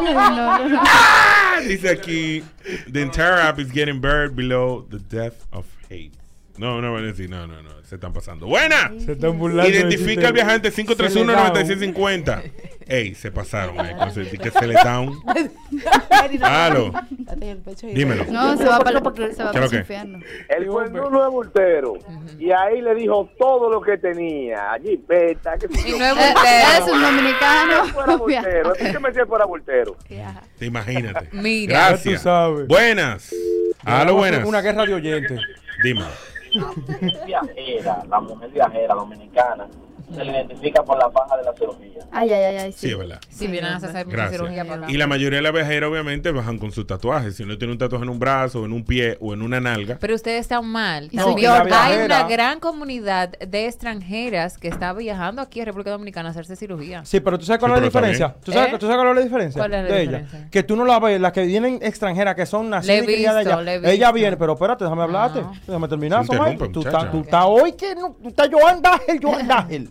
Ah! Dice aquí, the entire app is getting buried below the depth of hate. No, no decir, no, no, no, se están pasando. ¡Buena! Se están burlando. Identifica al viajante Se le 531-9650. Ey, se pasaron ahí. con ese que se le down. Aló. Dímelo. No, se va para, se va ¿Qué para que? el infierno. Él fue en un nuevo bultero y ahí le dijo todo lo que tenía. Allí, beta, que Y no es bultero. Es un dominicano. fuera bultero. ¿A ti te metías fuera bultero? Te imagínate. Mira. Gracias. Ya tú sabes. Buenas. Aló, buenas. Una guerra de oyentes. Dime. viajera, la mujer viajera dominicana, se le identifica por la faja de la cirugía. Ay, ay, ay, ay. Sí, es verdad. Si vienen a hacer mucha cirugía para acá. Y la mayoría de las viajeras, obviamente, bajan con sus tatuajes. Si no tiene un tatuaje en un brazo, en un pie o en una nalga. Pero ustedes están mal. No, También hay una gran comunidad de extranjeras que está viajando aquí a República Dominicana a hacerse cirugía. Sí, pero tú sabes cuál Sí, es la diferencia. ¿Tú sabes, ¿Eh? ¿tú sabes cuál es la diferencia ¿Cuál es la de diferencia? ella? Que tú no la ves, las que vienen extranjeras, que son nacidas y criadas allá. Ella visto. viene, pero espérate, déjame hablarte. Déjame terminar, Somay. tú estás hoy que no, tú estás Joan Dagel, Joan Dagel.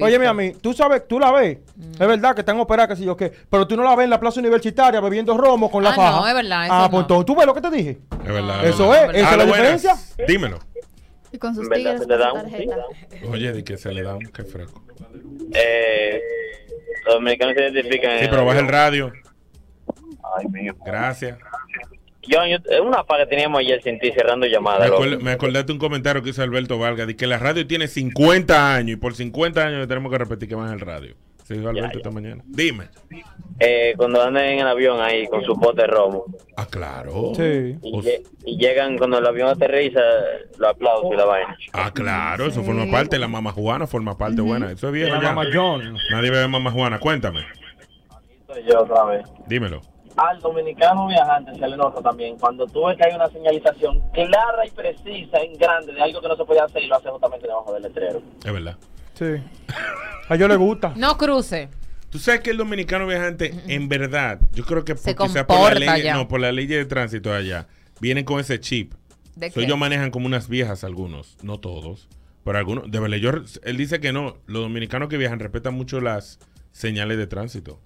Oye, mi amigo, tú sabes, tú la ves. Es verdad que están operadas, que sé yo qué. Pero tú no la ves en la plaza universitaria bebiendo romo con la Ah, faja. no, es verdad, eso Ah, no. pues entonces, ¿tú ves lo que te dije? Es verdad. Eso verdad. es, esa es la Aló, buenas. diferencia. Dímelo. Y con sus ¿Verdad? tigres Se le da con un-. Oye, de que se le da un qué fresco. Eh, los dominicanos se identifican Sí, pero baja el radio. Ay, mío. Gracias. Yo, yo- es una faja que teníamos ayer sin ti cerrando llamadas. me acordaste un comentario que hizo Alberto Valga de que la radio tiene 50 años y por 50 años tenemos que repetir que baja el radio. Se dijo Alberto esta mañana. Dime. Eh, cuando andan en el avión ahí con su pote romo. Ah, claro. Sí. Y, lle- y llegan cuando el avión aterriza, lo aplauso y la vaina. Ah, claro, eso forma parte. La mamá Juana forma parte buena. Eso es viejo La ya. mamá John. Nadie ve a mamá Juana. Cuéntame. Soy yo otra vez. Dímelo. Al dominicano viajante se le nota también cuando tú ves que hay una señalización clara y precisa en grande de algo que no se puede hacer y lo hace justamente debajo del letrero. Es verdad. Sí. A ellos les gusta. No cruce. Tú sabes que el dominicano viajante, en verdad, yo creo que sea por la comporta ley, ya. no, por la ley de tránsito allá, vienen con ese chip. ¿De So, qué? ellos manejan como unas viejas algunos, no todos, pero algunos. De verdad, yo, él dice que no. Los dominicanos que viajan respetan mucho las señales de tránsito.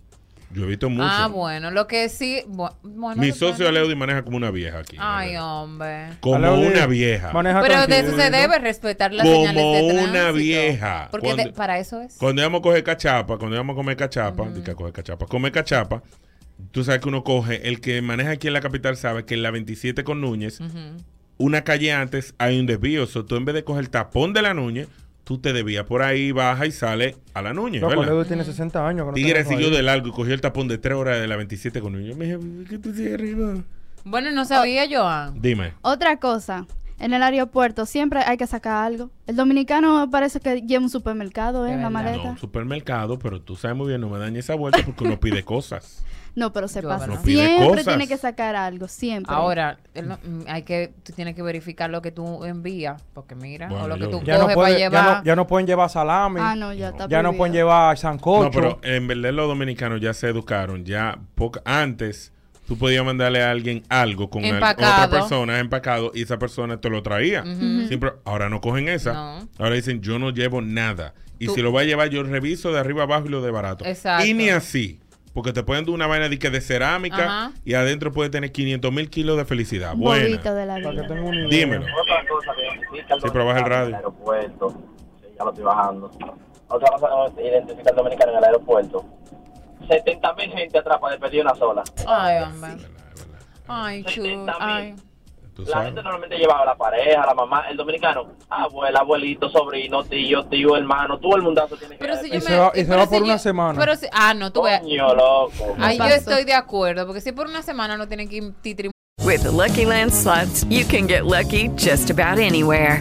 Yo he visto mucho. Ah, bueno, lo que sí. Bueno, Mi socio Aleudi maneja como una vieja aquí. Ay, hombre. Como Aleudi una vieja. maneja Pero de eso se debe respetar las Como señales de tránsito. una vieja. Porque Cuando- de- para eso es. Cuando íbamos a coger cachapa, cuando íbamos a comer cachapa, di que a coger cachapa, comer cachapa, tú sabes que uno coge, el que maneja aquí en la capital sabe que en la 27 con Núñez, una calle antes hay un desvío. O tú en vez de coger el tapón de la Núñez, tú te desvías por ahí, baja y sale a la Núñez, Loco, ¿verdad? Tiene 60 años. no Tigre siguió de largo y cogió el tapón de 3 horas de la 27 con Núñez. Me dije, ¿qué tú sigues arriba? Bueno, no sabía, Joan. Dime. Otra cosa. En el aeropuerto siempre hay que sacar algo. El dominicano parece que lleva un supermercado ¿eh? en la maleta. No, un supermercado, pero tú sabes muy bien, no me dañes esa vuelta porque uno pide cosas. No, pero se Yo, pasa. No Siempre cosas. tiene que sacar algo, siempre. Ahora, él no- mm, hay que, tú tienes que verificar lo que tú envías, porque mira, Bueno, o lo que tú Ya no, coges puede- para ya, llevar. no, ya no pueden llevar salami. Ah, no, ya está Ya no pueden llevar sancocho. No, pero en verdad los dominicanos ya se educaron. Ya poca- antes tú podías mandarle a alguien algo con, al- otra persona empacado y esa persona te lo traía. Siempre, ahora no cogen esa. No. Ahora dicen yo no llevo nada. Y Tú- si lo voy a llevar yo reviso de arriba abajo y lo de barato. Exacto. Y ni así. Porque te pueden dar una vaina de, que de cerámica Ajá. y adentro puede tener 500 mil kilos de felicidad. De la vida. Dímelo. Otra cosa que identifica al Sí, pero baja el dominicano en radio. el aeropuerto. Sí, ya lo estoy bajando. Otra cosa que identifica al dominicano en el aeropuerto. 70 mil gente atrás para despedir una sola. Ay, hombre. Ay, chulo. Ay. La sabes. gente normalmente llevaba a la pareja, a la mamá, el dominicano, abuela, abuelito, sobrino, tío, tío, hermano, todo el mundazo tiene que Pero si Y yo se me- va, y se pero va si por yo- una semana. Pero si, ah, no, tú ves. Ahí yo estoy de acuerdo, porque si por una semana no tienen que ir With the Lucky Land slots, you can get lucky just about anywhere.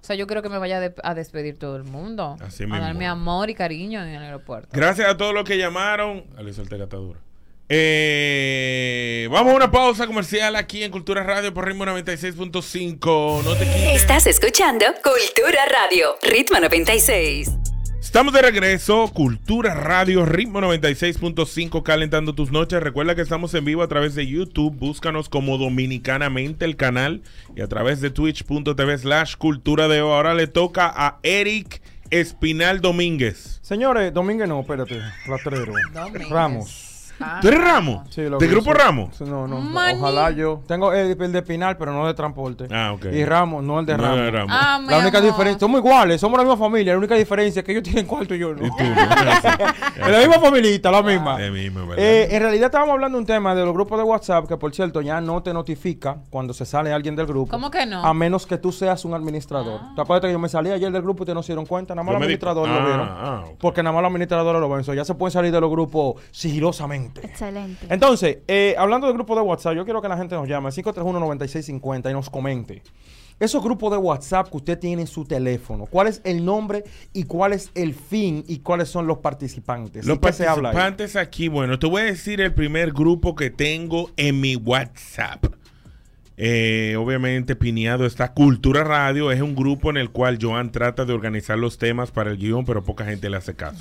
O sea, yo creo que me vaya de- a despedir todo el mundo. Así a mismo. darme amor y cariño en el aeropuerto. Gracias a todos los que llamaron. Ale, solté la atadura. Eh, vamos a una pausa comercial aquí en Cultura Radio por Ritmo 96.5. No te quites. Estás escuchando Cultura Radio, Ritmo 96. Estamos de regreso, Cultura Radio, Ritmo 96.5, calentando tus noches. Recuerda que estamos en vivo a través de YouTube, búscanos como Dominicanamente el canal y a través de twitch.tv slash Cultura de Ahora le toca a Eric Espinal Domínguez. Señores, Domínguez no, espérate, rastrero. Domínguez. Ramos. ¿Tú eres Ramos? Sí, lo ¿De Grupo hizo- Ramos? No, no, Maní. ojalá yo. Tengo el, el de Pinal, pero no de transporte. Ah, ok. Y Ramos, no el de No Ramos. el de Ramos. Ah, la única amor. diferencia, somos iguales, somos la misma familia. La única diferencia es que ellos tienen cuarto y yo no. Y tú, ¿no? Ah. Es la misma familita, la misma. De mismo. Eh, en realidad estábamos hablando de un tema de los grupos de WhatsApp que, por cierto, ya no te notifica cuando se sale alguien del grupo. ¿Cómo que no? A menos que tú seas un administrador. ¿Te acuerdas que yo me salí ayer del grupo y te no se dieron cuenta? Nada más los administradores Ah, lo vieron. ah. Porque nada más los administradores lo ven. So, ya se pueden salir de los grupos sigilosamente. Excelente. Entonces, eh, hablando del grupo de WhatsApp, yo quiero que la gente nos llame al 531-9650 y nos comente. Esos grupos de WhatsApp que usted tiene en su teléfono, ¿cuál es el nombre y cuál es el fin y cuáles son los participantes? Los ¿Y qué se habla participantes aquí, bueno, te voy a decir el primer grupo que tengo en mi WhatsApp. Eh, obviamente, pineado está Cultura Radio. Es un grupo en el cual Joan trata de organizar los temas para el guion, pero poca gente le hace caso.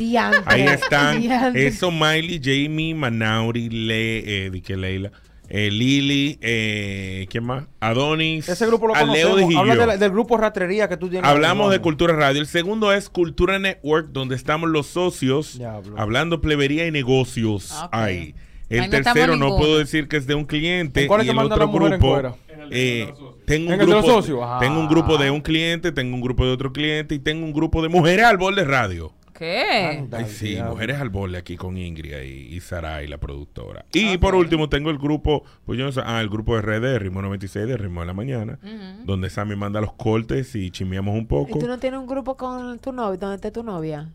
Ahí están eso, Miley, Jamie, Manauri, Le, eh, que Leila, eh, Lili, eh, ¿quién más? Adonis, Ese grupo lo conocemos. Habla yo. de la- del grupo Ratrería que tú tienes. Hablamos de. Cultura Radio. El segundo es Cultura Network, donde estamos los socios hablando plebería y negocios Ok. ahí. El no tercero no puedo decir que es de un cliente ¿En cuál es y que el manda otro la mujer en grupo eh, tengo un ¿En el de grupo socios? Ah. tengo un grupo de un cliente, tengo un grupo de otro cliente y tengo un grupo de mujeres al borde radio. ¿Qué? Ay, sí, mujeres al borde aquí con Ingrid y, y Sarai, la productora. Y por último tengo el grupo, pues yo no sé, ah, el grupo de RD, Ritmo 96 de Ritmo de la Mañana, donde Sammy manda los cortes y chimeamos un ¿Y poco. tú no tienes un grupo con tu novio? ¿Dónde está tu novia?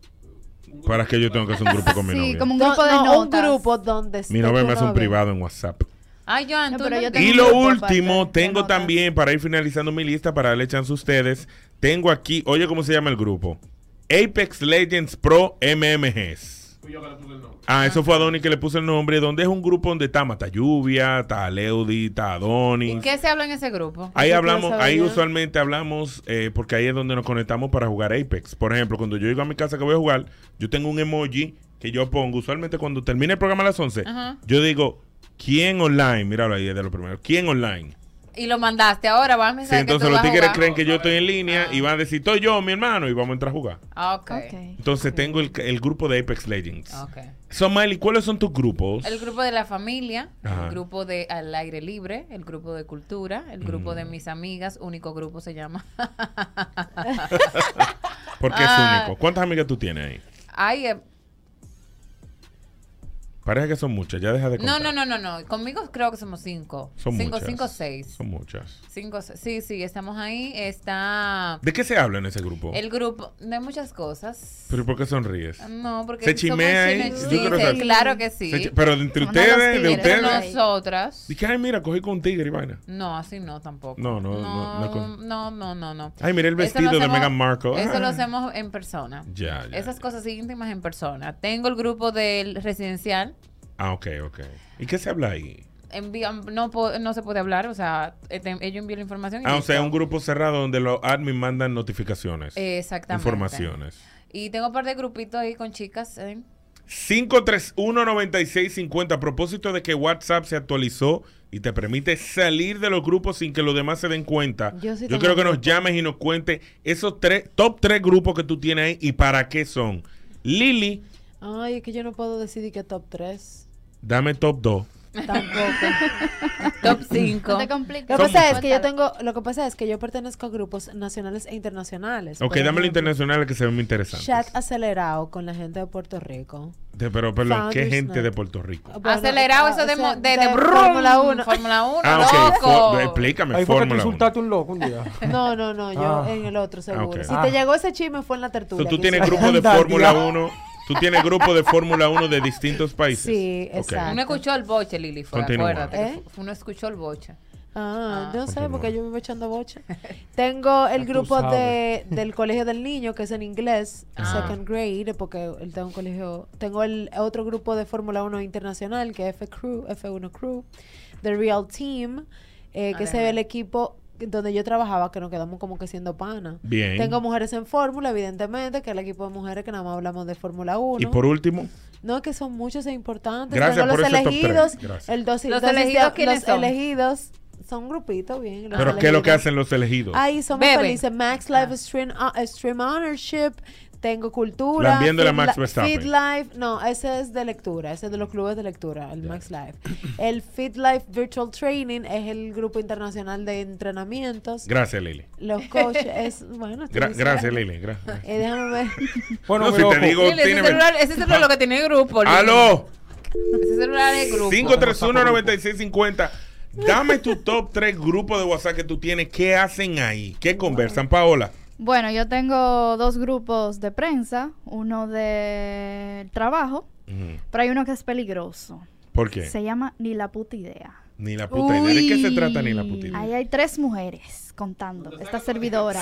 ¿Para que yo tengo que hacer un grupo con mi Sí, novia? como un No, grupo de no, notas. un grupo donde Mi novia me hace un privado en WhatsApp. Ay, Joan, No, tú pero no- yo tengo Y un lo grupo último, tengo notas. también, para ir finalizando mi lista, para darle chance a ustedes, tengo aquí, oye, ¿cómo se llama el grupo? Apex Legends Pro MMGs. Ah, eso fue Adonis que le puso el nombre, donde es un grupo donde está Mata Lluvia, está Leudi, está Adonis. ¿Y qué se habla en ese grupo? Ahí hablamos, ahí usualmente hablamos, eh, porque ahí es donde nos conectamos para jugar Apex. Por ejemplo, cuando yo llego a mi casa que voy a jugar, yo tengo un emoji que yo pongo, usualmente cuando termine el programa a las 11, Ajá. yo digo, ¿quién online? Míralo ahí, es de lo primero. ¿Quién online? Y lo mandaste ahora, vas a Sí, pensar que entonces tú los tigres creen que yo estoy en línea y van a decir, estoy yo, mi hermano, y vamos a entrar a jugar. Ah, ok. Entonces tengo el, el grupo de Apex Legends. Ok. So, Miley, ¿cuáles son tus grupos? El grupo de la familia, Ajá. el grupo de al aire libre, el grupo de cultura, el grupo Mm. de mis amigas, único grupo se llama. Porque es Ah. único. ¿Cuántas amigas tú tienes ahí? Ay, eh, Parece que son muchas, ya deja de no, contar. no, no, no, no. Conmigo creo que somos cinco. Son cinco, muchas. cinco, seis. Son muchas. Cinco, sí, sí, estamos ahí. Está ¿De qué se habla en ese grupo? el grupo de muchas cosas. ¿Pero por qué sonríes? No, porque ¿Se chimea ahí? sí, sí, saber. claro que sí. Pero entre no ustedes, de ustedes. Nosotras. Dije, ay, mira, cogí con un tigre y vaina. No, así no tampoco. No, no, no, no no, no, no, no, no. Ay, mira el vestido de Meghan Markle. Eso Ah. lo hacemos en persona. Ya, ya. Esas cosas íntimas en persona. Tengo el grupo del residencial. Ah, ok, ok. ¿Y qué se habla ahí? Envían, no, no se puede hablar, o sea, eh, ellos envían la información. y Ah, o sea, un grupo cerrado donde los admin mandan notificaciones. Exactamente. Informaciones. Y tengo un par de grupitos ahí con chicas. ¿eh? 531-9650. A propósito de que WhatsApp se actualizó y te permite salir de los grupos sin que los demás se den cuenta. Yo sí Yo quiero que nos llames y nos cuentes esos tres, top tres grupos que tú tienes ahí y para qué son. Lili, Ay, es que yo no puedo decidir que top 3. Dame top 2. Tampoco. Top 5. No te compliques. Lo que pasa es que yo tengo, lo que pasa es que yo pertenezco a grupos nacionales e internacionales. Ok, Por dame lo internacional que se ve muy interesante. Chat acelerado con la gente de Puerto Rico. De- pero, perdón, ¿qué Founders gente Night. de Puerto Rico? Bueno, Acelerado ah, eso de, o sea, mo- de, de, brum, Fórmula 1. Fórmula 1, Ah, ok. loco. For- explícame, Ahí fue que tú Fórmula 1. insultaste a un loco un día. No, no, no, yo Ah. en el otro seguro. ok. Si Ah. te llegó ese chisme fue en la tertulia. So, tú que tienes hicimos. grupo de Anda, Fórmula diablo. 1. Tú tienes grupo de Fórmula 1 de distintos países. Sí, Ok. exacto. Uno escuchó el boche, Lili, fue, acuérdate. ¿Eh? Uno escuchó el boche. Ah, no sé, porque yo me voy echando bocha. Tengo el tú grupo de, del colegio del niño, que es en inglés, Ah. second grade, porque él tengo un colegio. Tengo el otro grupo de Fórmula 1 internacional, que es F Crew, F1 Crew, The Real Team, eh, que Ah, es el equipo donde yo trabajaba, que nos quedamos como que siendo pana. Bien. Tengo mujeres en Fórmula, evidentemente, que es el equipo de mujeres que nada más hablamos de Fórmula 1. Y por último, No, que son muchos e importantes. Gracias Tengo por los ese top elegidos. Gracias. El dosis, ¿Los de- elegidos quiénes los son? elegidos son un grupito bien. los ¿pero qué es lo que elegidos. hacen los elegidos? Ahí somos felices. Max Stream, ah, Stream Ownership. Tengo cultura. Lambiéndole a Feed Max Verstappen. Feed Life. No, ese es de lectura. Ese es de los clubes de lectura. El Max Life. El Feed Life Virtual Training es el grupo internacional de entrenamientos. Gracias, Lili. Los coaches es. Bueno, Gra- diciendo. gracias, Lili. Gracias. Eh, déjame ver. Bueno, No, si te digo, Lili, ese tiene- celular, ese celular es lo que tiene grupo. Lili. ¡Aló! Ese celular es grupo. 531-9650. Dame tu top 3 grupos de WhatsApp que tú tienes. ¿Qué hacen ahí? ¿Qué conversan, Paola? Bueno, yo tengo dos grupos de prensa, uno de trabajo, pero hay uno que es peligroso. ¿Por qué? Se llama Ni la puta idea. Ni la puta idea. ¿De qué se trata ni la puta idea? Ahí hay tres mujeres contando, esta servidora.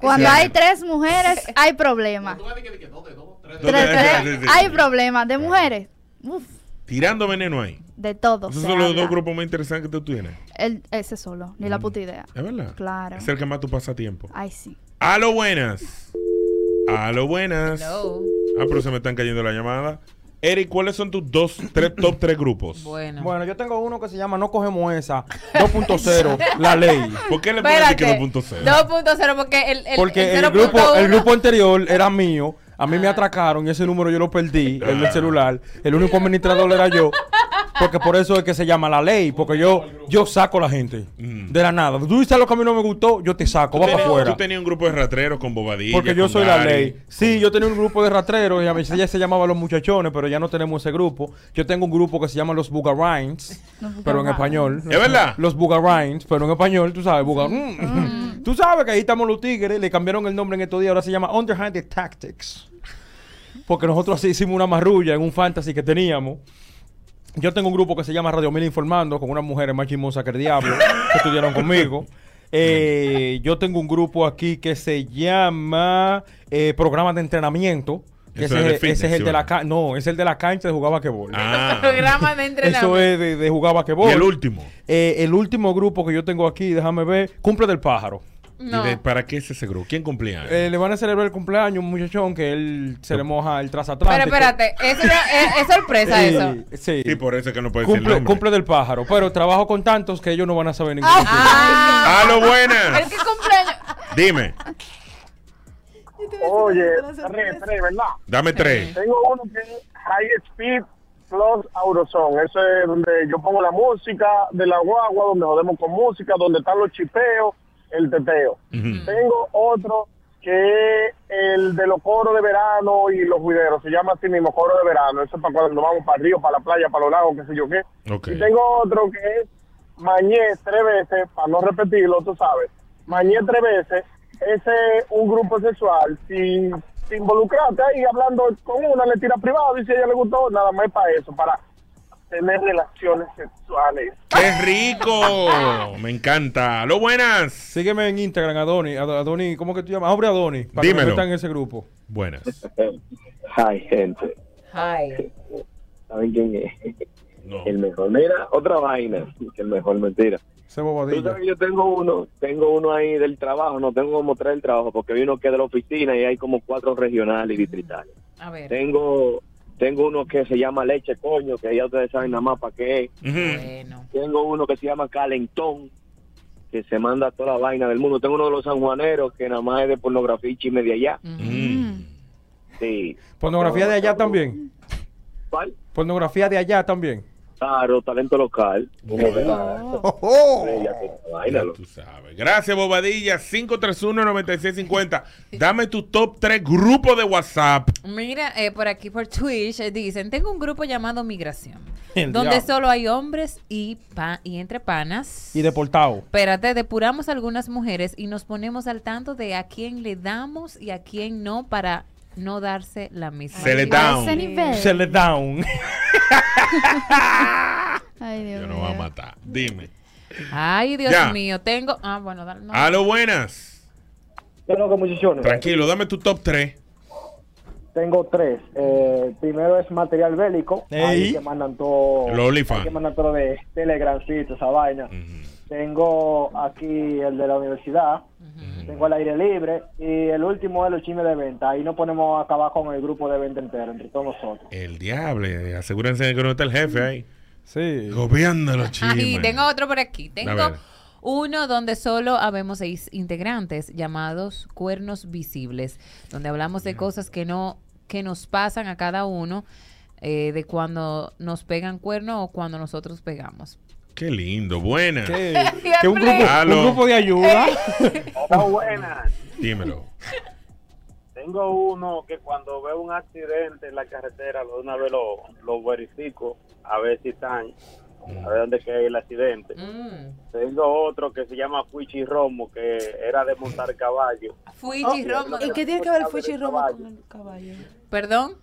Cuando hay tres mujeres, hay problema. Tres, tres, Sí, sí, sí. hay problema. De mujeres, uf, Tirando veneno ahí. de todo. Esos son los habla. dos grupos más interesantes que tú tienes. El- ese solo, ni la puta idea. ¿Es verdad? Claro. Es el que más tú pasas tiempo. Ay, sí. A lo buenas. A lo buenas. Hello. Ah, pero se me están cayendo la llamada. Eric, ¿cuáles son tus dos, tres, top tres grupos? Bueno. Bueno, yo tengo uno que se llama No cogemos esa 2.0, la ley. ¿Por qué le pones que Espérate. 2.0? 2.0 porque el, el, Porque el el grupo, 0.1 el grupo anterior era mío. A mí me atracaron y ese número yo lo perdí, el del celular. El único administrador era yo. Porque por eso es que se llama la ley. Porque yo, yo saco a la gente de la nada. Tú dices lo que a mí no me gustó, yo te saco, va para afuera. Tú tenías un grupo de ratreros con bobadilla. Porque yo soy la ley. Sí, yo tenía un grupo de ratreros y a veces ya se llamaba Los Muchachones, pero ya no tenemos ese grupo. Yo tengo un grupo que se llama Los Bugarines, pero en español. ¿Es verdad? Los Bugarines, pero en español, tú sabes, Bugar... Mm. Tú sabes que ahí estamos los tigres, le cambiaron el nombre en estos días, ahora se llama Underhanded Tactics. Porque nosotros así hicimos una marrulla en un fantasy que teníamos. Yo tengo un grupo que se llama Radio Mil Informando, con unas mujeres más chismosas que el diablo, que estudiaron conmigo. Eh, yo tengo un grupo aquí que se llama eh, Programas de Entrenamiento. que ese, es de es- fitness, ese es el ¿sí, de la verdad? ca- no, es el de la cancha de jugar basquetbol. Ah. programa de entrenamiento. Eso es de, de jugar basquetbol. ¿Y el último? Eh, el último grupo que yo tengo aquí, déjame ver, Cumple del Pájaro. No. ¿Y de- ¿Para qué es ese grupo? ¿Quién cumplía? Eh, le van a celebrar el cumpleaños a un muchachón que él se le moja el Pero transatlántico. espérate, eso es, es sorpresa Sí, eso. Sí. Sí, por eso es que no puede decir Cumple, nombre. cumple del pájaro. Pero trabajo con tantos que ellos no van a saber ningún. ¡A lo El buenas! que cumpleaños. Dime, Oye, tres, tres, ¿verdad? dame tres. Tengo uno que es High Speed Plus Auroson. Ese es donde yo pongo la música de la guagua, donde jodemos con música, donde están los chipeos, el teteo. Tengo otro que es el de los coros de verano y los juideros. Se llama así mismo, coro de verano. Eso es para cuando vamos para el río, para la playa, para los lagos, qué sé yo qué. Y tengo otro que es Mañé tres veces, para no repetirlo, tú sabes. Mañé tres veces. Ese es un grupo sexual. Si te involucraste ahí hablando con una, le tira privado y si a ella le gustó, nada más es para eso, para tener relaciones sexuales. ¡Qué rico! Me encanta. ¡A lo buenas! Sígueme en Instagram, Adoni. Ad- Adoni, ¿cómo que tú llamas? Hombre Adoni. Para que Dímelo. me metan en ese grupo. Buenas. Ay, gente. Ay. ¿Saben quién es? No. El mejor. Mira, otra vaina. Que el mejor, mentira. Ese Tú sabes que yo tengo uno, tengo uno ahí del trabajo, no tengo como tres del trabajo, porque hay uno que es de la oficina y hay como cuatro regionales y distritales. A ver. Tengo tengo uno que se llama Leche Coño, que ya ustedes saben nada más para qué es. Bueno. Tengo uno que se llama Calentón, que se manda toda la vaina del mundo. Tengo uno de los sanjuaneros, que nada más es de pornografía y chisme de allá. Mm. Sí. Pornografía de allá también. ¿Cuál? Pornografía de allá también. Claro, talento local. Vaina, Ya loco. tú sabes. Gracias, Bobadilla. 531-9650. Dame tu top 3 grupo de WhatsApp. Mira, eh, por aquí por Twitch eh, dicen, tengo un grupo llamado Migración, El donde diablo. solo hay hombres y, pa- y entre panas. Y deportado. Espérate, depuramos algunas mujeres y nos ponemos al tanto de a quién le damos y a quién no para no darse la misma. Se le down. ese nivel. Se le down. Ay, Dios Yo no mío. voy a matar. Dime. Ay, Dios Ya. mío, tengo... Ah, bueno, dale. no. A lo buenas. Tranquilo, dame tu top 3. Tengo tres. Eh, primero es material bélico. Ahí que mandan todo. El OnlyFans. que mandan todo de Telegramcito, esa vaina. Tengo aquí el de la universidad. Tengo el aire libre. Y el último es los chismes de venta. Ahí nos ponemos a acabar con el grupo de venta entero, entre todos nosotros. El diablo. Asegúrense de que no está el jefe ahí. Sí. Gobierna los chismes. y tengo otro por aquí. Tengo uno donde solo habemos seis integrantes llamados cuernos visibles, donde hablamos de cosas que no que nos pasan a cada uno, eh, de cuando nos pegan cuernos o cuando nosotros pegamos. Qué lindo. Buenas. Que, que un, grupo, un grupo de ayuda. Hola, buenas. Dímelo. Tengo uno que cuando veo un accidente en la carretera, de una vez lo, lo verifico, a ver si están, a ver dónde queda el accidente. Tengo otro que se llama Fuichi Romo, que era de montar caballo. Fuichi Romo. ¿Y qué tiene que ver el Fuchi Romo con el caballo? Perdón,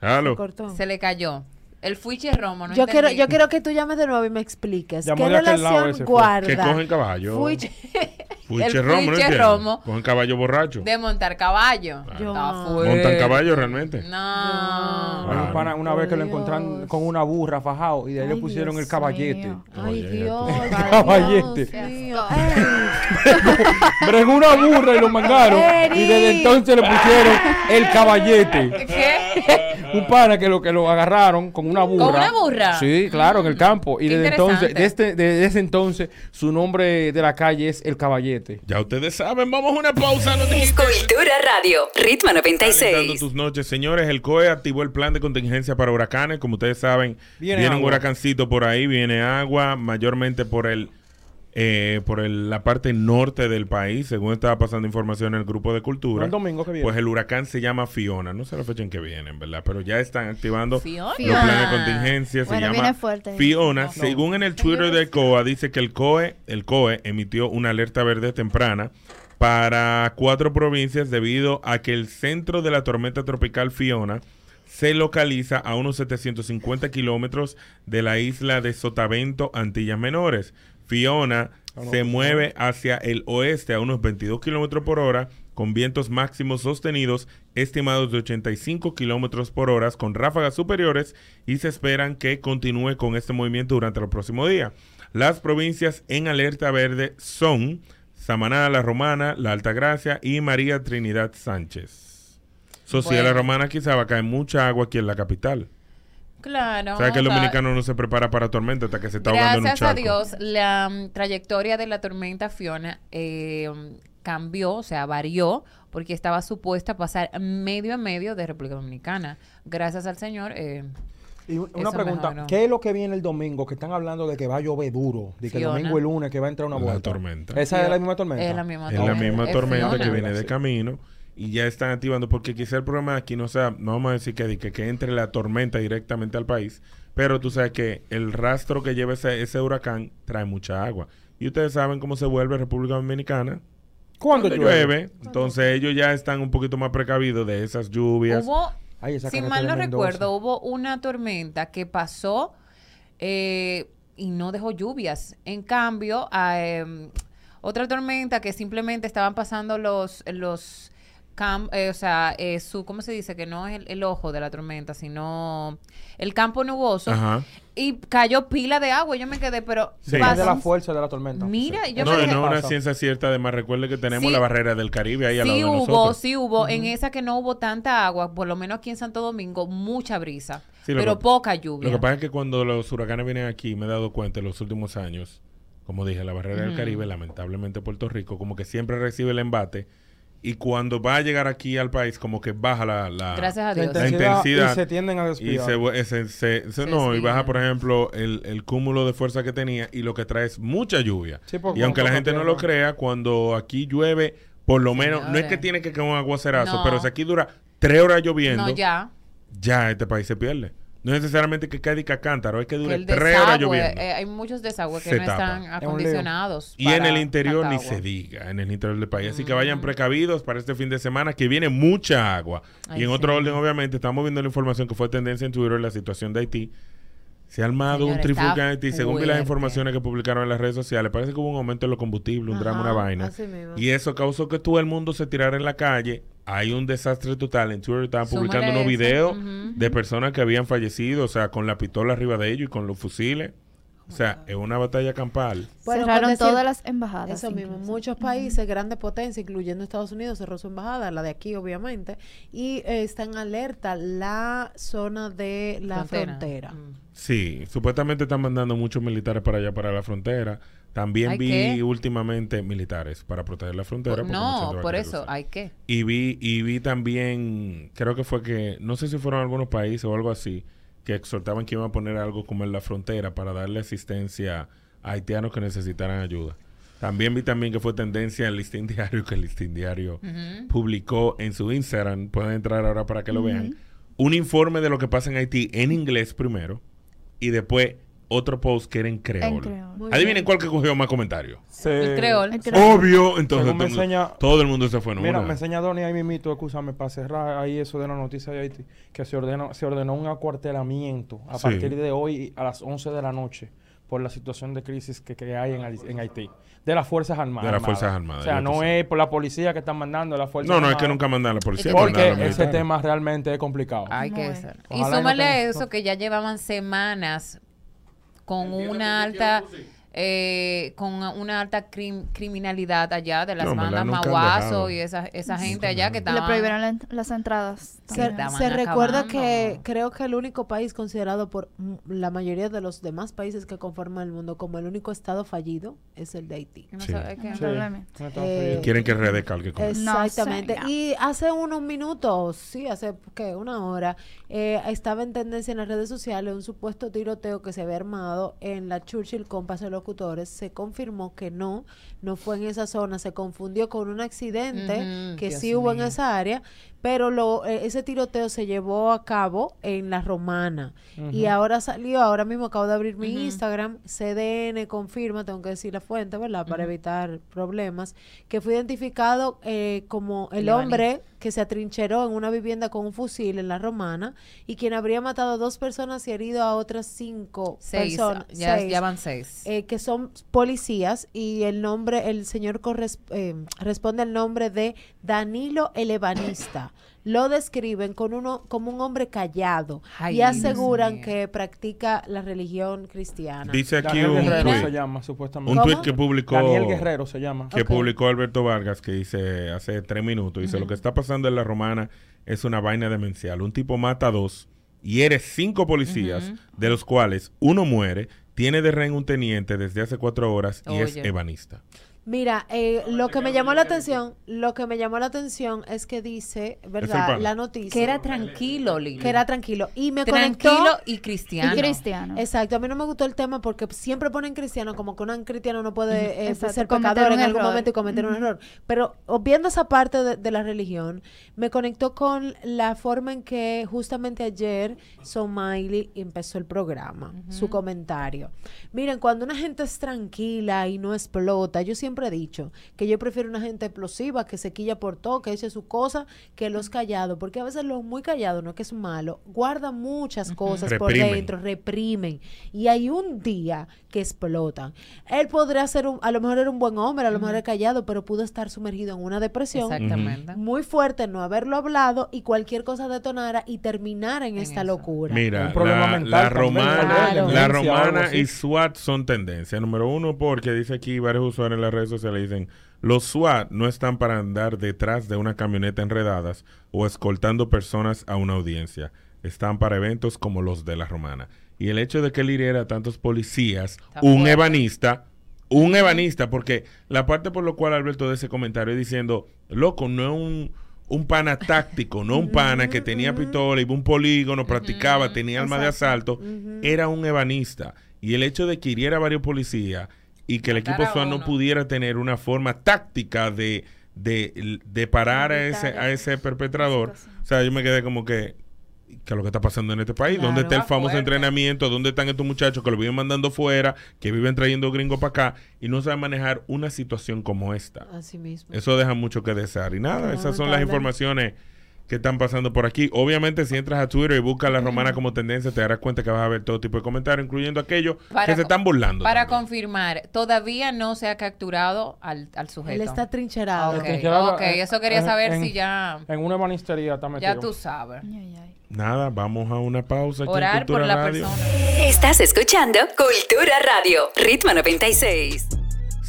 Aló. Cortó. se le cayó. El Fuichi Romo, no Yo quiero, yo quiero que tú llames de nuevo y me expliques. Llamó ¿Qué de aquel lado relación ese fue. guarda? Que cogen caballo. Fuchi- Fuiche El Romo, ¿no? Romo. Cogen caballo borracho. De montar caballo. Fuerte. Montan caballo realmente. No. Pana una vez que lo encontraron con una burra fajado y de ahí le pusieron el caballete. Ay, Dios. El caballete. Dios mío. Bregó una burra y lo mangaron. Y desde entonces le pusieron el caballete. ¿Qué? Un pana que lo que lo agarraron con una burra. una burra? Sí, claro, en el campo. Y desde entonces, desde, desde ese entonces, su nombre de la calle es el caballete. Ya ustedes saben, vamos a una pausa. No te Cultura Radio, Ritmo Calentando 96. tus noches, señores. El COE activó el plan de contingencia para huracanes. Como ustedes saben, Viene viene, un huracancito por ahí, viene agua, mayormente por el eh, por el- la parte norte del país, según estaba pasando información en el grupo de cultura. El domingo que viene. Pues el huracán se llama Fiona. No sé la fecha en que viene, ¿verdad? Pero ya están activando Fiona. los planes de contingencia. Bueno, se llama fuerte. Fiona. No. Según en el Twitter del COA, dice que el COE, el COE emitió una alerta verde temprana para cuatro provincias debido a que el centro de la tormenta tropical Fiona se localiza a unos 750 kilómetros de la isla de Sotavento, Antillas Menores. Fiona se mueve hacia el oeste a unos 22 kilómetros por hora, con vientos máximos sostenidos estimados de 85 kilómetros por hora, con ráfagas superiores, y se esperan que continúe con este movimiento durante el próximo día. Las provincias en alerta verde son Samaná, La Romana, La Altagracia y María Trinidad Sánchez. So, si a la. Romana quizá va a caer mucha agua aquí en la capital. Claro. o sea que el dominicano no se prepara para tormenta hasta que se está ahogando en un Gracias a charco. Dios, la mm, trayectoria de la tormenta Fiona eh, cambió, o sea, varió, porque estaba supuesta a pasar medio a medio de República Dominicana. Gracias al Señor. eh, Y un- una pregunta, mejoró. ¿qué es lo que viene el domingo? Que están hablando de que va a llover duro, de que el domingo y el lunes que va a entrar una La vuelta. tormenta. ¿Esa es la misma tormenta? Es la misma Es la tormenta. misma Es tormenta que viene de camino y ya están activando porque quizá el problema aquí no sea, no vamos a decir que, que, que entre la tormenta directamente al país, pero tú sabes que el rastro que lleva ese, ese huracán trae mucha agua. Y ustedes saben cómo se vuelve República Dominicana. ¿Cuándo llueve? llueve? Entonces ellos ya están un poquito más precavidos de esas lluvias. Hubo, Ay, esa si mal no recuerdo, hubo una tormenta que pasó eh, y no dejó lluvias. En cambio, a, em, otra tormenta que simplemente estaban pasando los los eh, o sea, eh, su ¿cómo se dice? Que no es el, el ojo de la tormenta, sino el campo nuboso. Ajá. Y cayó pila de agua. y Yo me quedé, pero Sí. De la fuerza de la tormenta. Mira, yo no, me dejé- no es una ciencia cierta, además recuerde que tenemos Sí. la barrera del Caribe ahí al Sí lado de hubo, nosotros. sí hubo. En esa que no hubo tanta agua, por lo menos aquí en Santo Domingo, mucha brisa, Sí, pero que- poca lluvia. Lo que pasa es que cuando los huracanes vienen aquí, me he dado cuenta en los últimos años, como dije, la barrera del. Caribe, lamentablemente Puerto Rico, como que siempre recibe el embate y cuando va a llegar aquí al país como que baja la, la, Gracias a La Dios. intensidad, intensidad y se tienden a y desviar. se, se- se- se- Se no y baja por ejemplo el, el cúmulo de fuerza que tenía y lo que trae es mucha lluvia Sí, y aunque la gente no lo crea cuando aquí llueve por lo menos no es que tiene que caer un aguacerazo No. pero si aquí dura tres horas lloviendo No, ya. ya este país se pierde no es necesariamente que caiga a cántaro es que dure el tres horas lloviendo eh, hay muchos desagües que Se no tapa. están acondicionados. Y en el interior ni se diga, en el interior del país. Así que vayan precavidos para este fin de semana que viene mucha agua. Ay, y en sí. otro orden, obviamente, estamos viendo la información que fue tendencia en Twitter, la situación de Haití. Se ha armado Señor, un trifulca en Haití. Según vi las informaciones que publicaron en las redes sociales, parece que hubo un aumento en los combustibles, un drama, Ajá, una vaina. así mismo. Y eso causó que todo el mundo se tirara en la calle. Hay un desastre total. En Twitter estaban publicando unos videos de personas que habían fallecido, o sea, con la pistola arriba de ellos y con los fusiles. O sea, es una batalla campal. Bueno, Cerraron decir- todas las embajadas. Eso mismo, incluso. muchos países, grandes potencias, incluyendo Estados Unidos, cerró su embajada, la de aquí obviamente, y eh, está en alerta la zona de la Frontera. frontera. Mm. Sí, supuestamente están mandando muchos militares para allá, para la frontera. También ¿Hay vi últimamente militares para proteger la frontera. Por- no, por eso, hay que. Y vi, y vi también, creo que fue que, no sé si fueron algunos países o algo así, que exhortaban que iban a poner algo como en la frontera para darle asistencia a haitianos que necesitaran ayuda. También vi también que fue tendencia el listín diario, que el listín diario publicó en su Instagram, pueden entrar ahora para que lo vean, un informe de lo que pasa en Haití en inglés primero y después otro post que era en creol. Adivinen cuál que cogió más comentarios. El creol. El creol. Obvio, entonces todo, me el mundo- enseña- todo el mundo se fue Mira, me enseña Donny ahí mismito, escúchame, para cerrar ahí eso de la noticia de Haití, que se ordenó, se ordenó un acuartelamiento a Sí. partir de hoy a las 11 de la noche por la situación de crisis que, que hay en, Haití- en Haití. De las Fuerzas Armadas. De las Fuerzas Armadas, O sea, no es por la policía que están mandando, las Fuerzas No, no, es que nunca mandan a la policía. Porque ese tema realmente es complicado. Hay que ser. Y no súmale a tenga- eso que ya llevaban semanas con una alta eh, con una alta crim- criminalidad allá de las No, bandas Maguazo y esa, esa gente Nunca allá que Le estaban prohibieron la ent- las entradas. Se, recuerda acabando. que creo que el único país considerado por la mayoría de los demás países que conforman el mundo como el único estado fallido es el de Haití. Sí. Sí, Eh, felices. Quieren que RD calque con. No Exactamente. sé, y hace unos minutos, sí, hace ¿qué? una hora, eh, estaba en tendencia en las redes sociales un supuesto tiroteo que se había armado en la Churchill con Paso Locutores. Se confirmó que no, no fue en esa zona, se confundió con un accidente que Dios sí hubo en esa área, pero lo, eh, ese tiroteo se llevó a cabo en la Romana. Y ahora salió, ahora mismo acabo de abrir mi Ujú. Instagram, CDN confirma, tengo que decir la fuente, ¿verdad? Para evitar problemas, que fue identificado eh, como el El hombre que se atrincheró en una vivienda con un fusil en la Romana y quien habría matado a dos personas y herido a otras cinco seis, personas. ya, seis, ya van seis. eh, que son policías y el nombre, el señor corres- eh, responde al nombre de Danilo el Ebanista. Lo describen con uno, como un hombre callado Ay, y aseguran que practica la religión cristiana. Dice aquí Daniel un Guerrero tweet, se llama, supuestamente. un tweet que publicó Daniel Guerrero se llama. que publicó Alberto Vargas que dice hace tres minutos dice lo que está pasando en la romana es una vaina demencial. Un tipo mata a dos hiere cinco policías de los cuales uno muere tiene de rehén un teniente desde hace cuatro horas y es ebanista Mira, eh, lo que me llamó la atención, lo que me llamó la atención es que dice, ¿verdad? La noticia. Que era tranquilo, Lili. que era tranquilo. Y me tranquilo conectó y cristiano. Y cristiano. Exacto, a mí no me gustó el tema porque siempre ponen cristiano como que un cristiano no puede eh, ser pecador en algún error. momento y cometer un error. Pero obviando esa parte de, de la religión, me conectó con la forma en que justamente ayer Somaili empezó el programa, su comentario. Miren, cuando una gente es tranquila y no explota, yo siempre he dicho que yo prefiero una gente explosiva que se quilla por todo, que eche su cosa, que los callados, porque a veces los muy callados, no es que es malo, guardan muchas cosas por Reprimen. dentro, reprimen. Y hay un día que explotan. Él podría ser, un, a lo mejor era un buen hombre, a lo mejor era callado, pero pudo estar sumergido en una depresión Exactamente. muy fuerte, no haberlo hablado y cualquier cosa detonara y terminara en, esta eso. locura. Mira, Un problema la, mental la romana, Claro. la romana y SWAT son tendencia. Número uno, porque dice aquí varios usuarios en las redes sociales dicen, los SWAT no están para andar detrás de una camioneta enredadas o escoltando personas a una audiencia. Están para eventos como los de la romana. Y el hecho de que él hiriera a tantos policías, un ebanista, Un ebanista, porque la parte por lo cual Alberto de ese comentario es diciendo, loco, no es un, un pana táctico, no un pana que tenía pistola, iba a un polígono, practicaba, tenía arma de asalto, era un ebanista. Y el hecho de que hiriera a varios policías y que el equipo SWAT no pudiera tener una forma táctica de, de, de parar a ese, a ese perpetrador, o sea, yo me quedé como que, ¿qué es lo que está pasando en este país? ¿Dónde está el famoso fuerte. entrenamiento? ¿Dónde están estos muchachos que lo viven mandando fuera, que viven trayendo gringos para acá y no saben manejar una situación como esta? Así mismo. Eso deja mucho que desear. Y nada, esas son las informaciones que están pasando por aquí. Obviamente, si entras a Twitter y buscas la romana como tendencia, te darás cuenta que vas a ver todo tipo de comentarios, incluyendo aquellos Para que se están burlando. Para confirmar, todavía no se ha capturado al, al sujeto. Él está trincherado. Ok, Trincherado, ok, eh, eso quería en- saber en- si ya, En una banistería está metido. ya tú sabes. Nada, vamos a una pausa aquí Orar en Cultura por la Radio. persona. Estás escuchando Cultura Radio, Ritmo 96.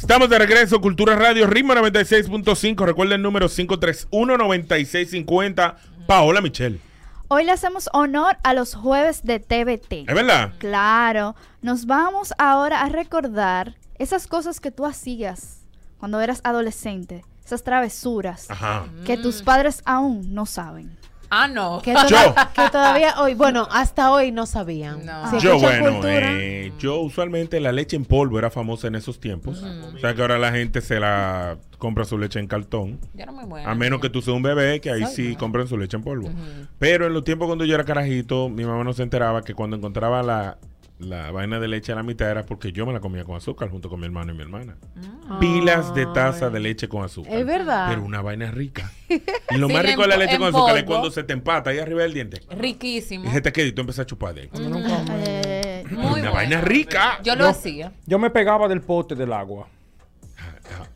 Estamos de regreso, Cultura Radio, Ritmo 96.5. Recuerda el número 531-9650. Paola Michelle. Hoy le hacemos honor a los jueves de TVT. ¿Es verdad? Claro, nos vamos ahora a recordar esas cosas que tú hacías cuando eras adolescente, esas travesuras Ajá. que tus padres aún no saben. Ah, no. Que, Yo. que todavía hoy, bueno, hasta hoy no sabían. Si Yo, bueno, cultura, eh, yo usualmente la leche en polvo era famosa en esos tiempos. O sea que ahora la gente se la compra su leche en cartón. Ya era muy buena. A menos que tú seas un bebé, que ahí Soy sí compran su leche en polvo. Pero en los tiempos cuando yo era carajito, mi mamá no se enteraba que cuando encontraba la, la vaina de leche a la mitad era porque yo me la comía con azúcar junto con mi hermano y mi hermana. Pilas de taza de leche con azúcar. Es verdad. Pero una vaina rica. Y lo Sí, más rico de la leche con azúcar es cuando se te empata ahí arriba del diente. Riquísimo. Y se te queda y tú empiezas a chupar de ahí. Eh, Muy una bueno. vaina rica. Yo lo hacía. Yo me pegaba del pote del agua.